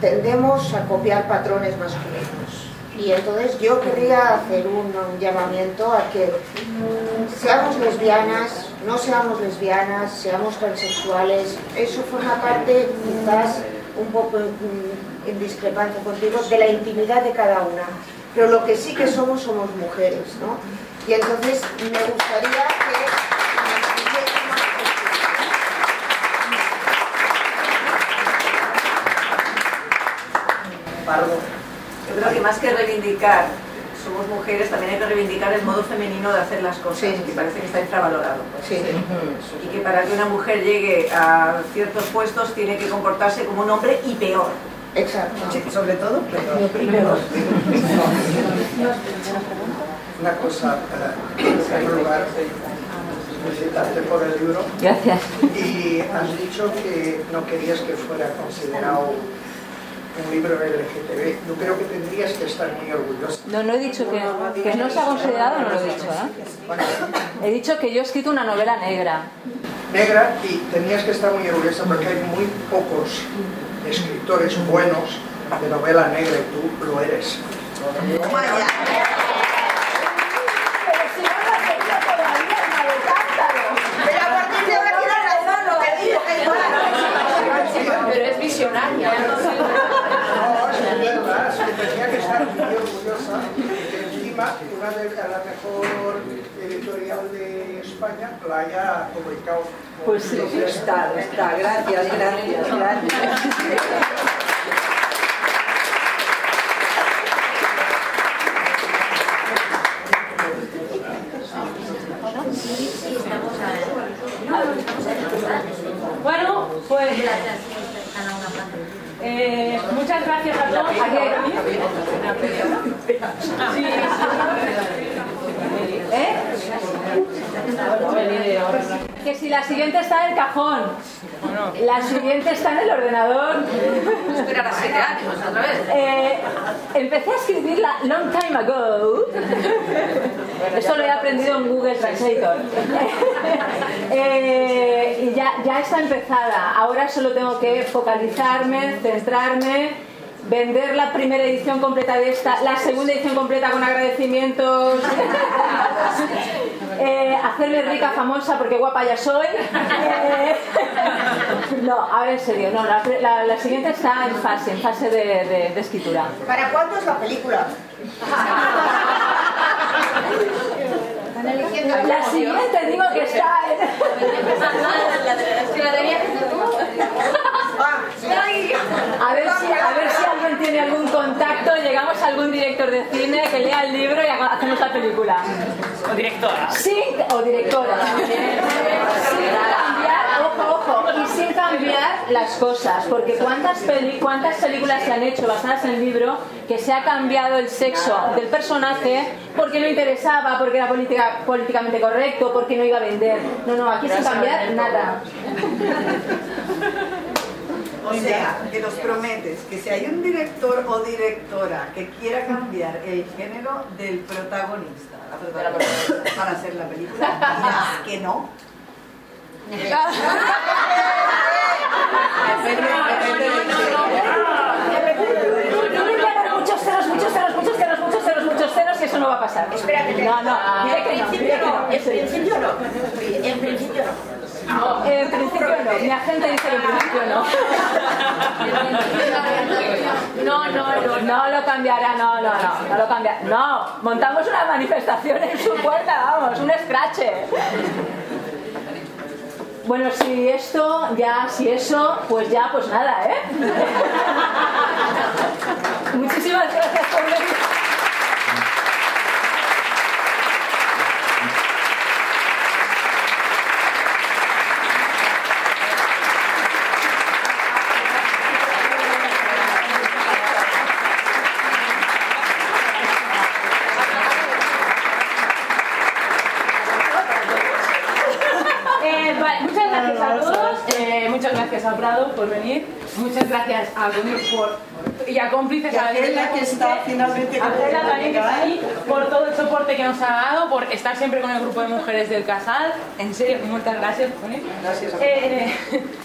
tendemos a copiar patrones masculinos. Y entonces yo querría hacer un, llamamiento a que seamos lesbianas, no seamos lesbianas, seamos transexuales. Eso forma parte, quizás un poco mm, en discrepancia contigo, de la intimidad de cada una. Pero lo que sí que somos, somos mujeres, ¿no? Y entonces me gustaría que... Yo creo que más que reivindicar somos mujeres, también hay que reivindicar el modo femenino de hacer las cosas, que parece que está infravalorado. pues. Y que para que una mujer llegue a ciertos puestos tiene que comportarse como un hombre y peor. Exacto. sobre todo, Y peor. Una cosa, eh, en primer lugar, felicitarte por el libro. Gracias. Y has dicho que no querías que fuera considerado un libro LGTB. Yo creo que tendrías que estar muy orgullosa. No, no he dicho que, que no se ha considerado, no lo he dicho, ¿eh? He dicho que yo he escrito una novela negra. Negra y tenías que estar muy orgullosa porque hay muy pocos escritores buenos de novela negra y tú lo eres. Pero a partir de ahora tienes razón lo que digo, que igual. Pero es visionaria. No, es verdad, es que tenía que estar muy orgullosa que encima una de la mejor editorial de España la haya publicado. Pues sí. Está, está, gracias, gracias, gracias. Bueno, pues eh, muchas gracias a todos. ¿Eh? Que si la siguiente está en el cajón, la siguiente está en el ordenador. Esperar a siete años otra vez. Eh, empecé a escribirla long time ago. Eso lo he aprendido en Google Translator. Eh, y ya, ya está empezada. Ahora solo tengo que focalizarme, centrarme, vender la primera edición completa de esta, la segunda edición completa con agradecimientos, eh, hacerme rica, famosa, porque guapa ya soy. Eh, no, ahora en serio, no, la, la- la siguiente está en fase, en fase de, de- de escritura. ¿Para cuándo es la película? La siguiente digo que está en... A ver, si, a ver si alguien tiene algún contacto, llegamos a algún director de cine que lea el libro y hacemos la película. O directora. Sí, o directora. Cambiar, ojo, ojo, y sin cambiar las cosas, porque cuántas, peli, cuántas películas se han hecho basadas en el libro que se ha cambiado el sexo del personaje porque no interesaba, porque era política, políticamente correcto, porque no iba a vender. No, no, aquí sin cambiar nada. O sea, que nos prometes que si hay un director o directora que quiera cambiar el género del protagonista, la protagonista, para hacer la película, dirás que no. Muchos ceros, muchos ceros, muchos ceros, muchos ceros, muchos ceros, y eso no va a pasar. Espérate, No, no, en principio no. en principio no, en principio no. En principio no, mi agente dice en principio no. No, no, no. No lo cambiará, no, no, no, no lo cambiará. No, montamos una manifestación en su puerta, vamos, un escrache. Bueno, si esto, ya, si eso, pues ya, pues nada, ¿eh? Muchísimas gracias por venir. Eh, vale, muchas gracias a todos, eh, muchas gracias a Prado por venir, muchas gracias a Conir por y a cómplices Y a la vez Gela, que está finalmente a también que está ahí por todo el soporte que nos ha dado, por estar siempre con el grupo de mujeres del Casal, en serio, muchas gracias. Gracias a Eh,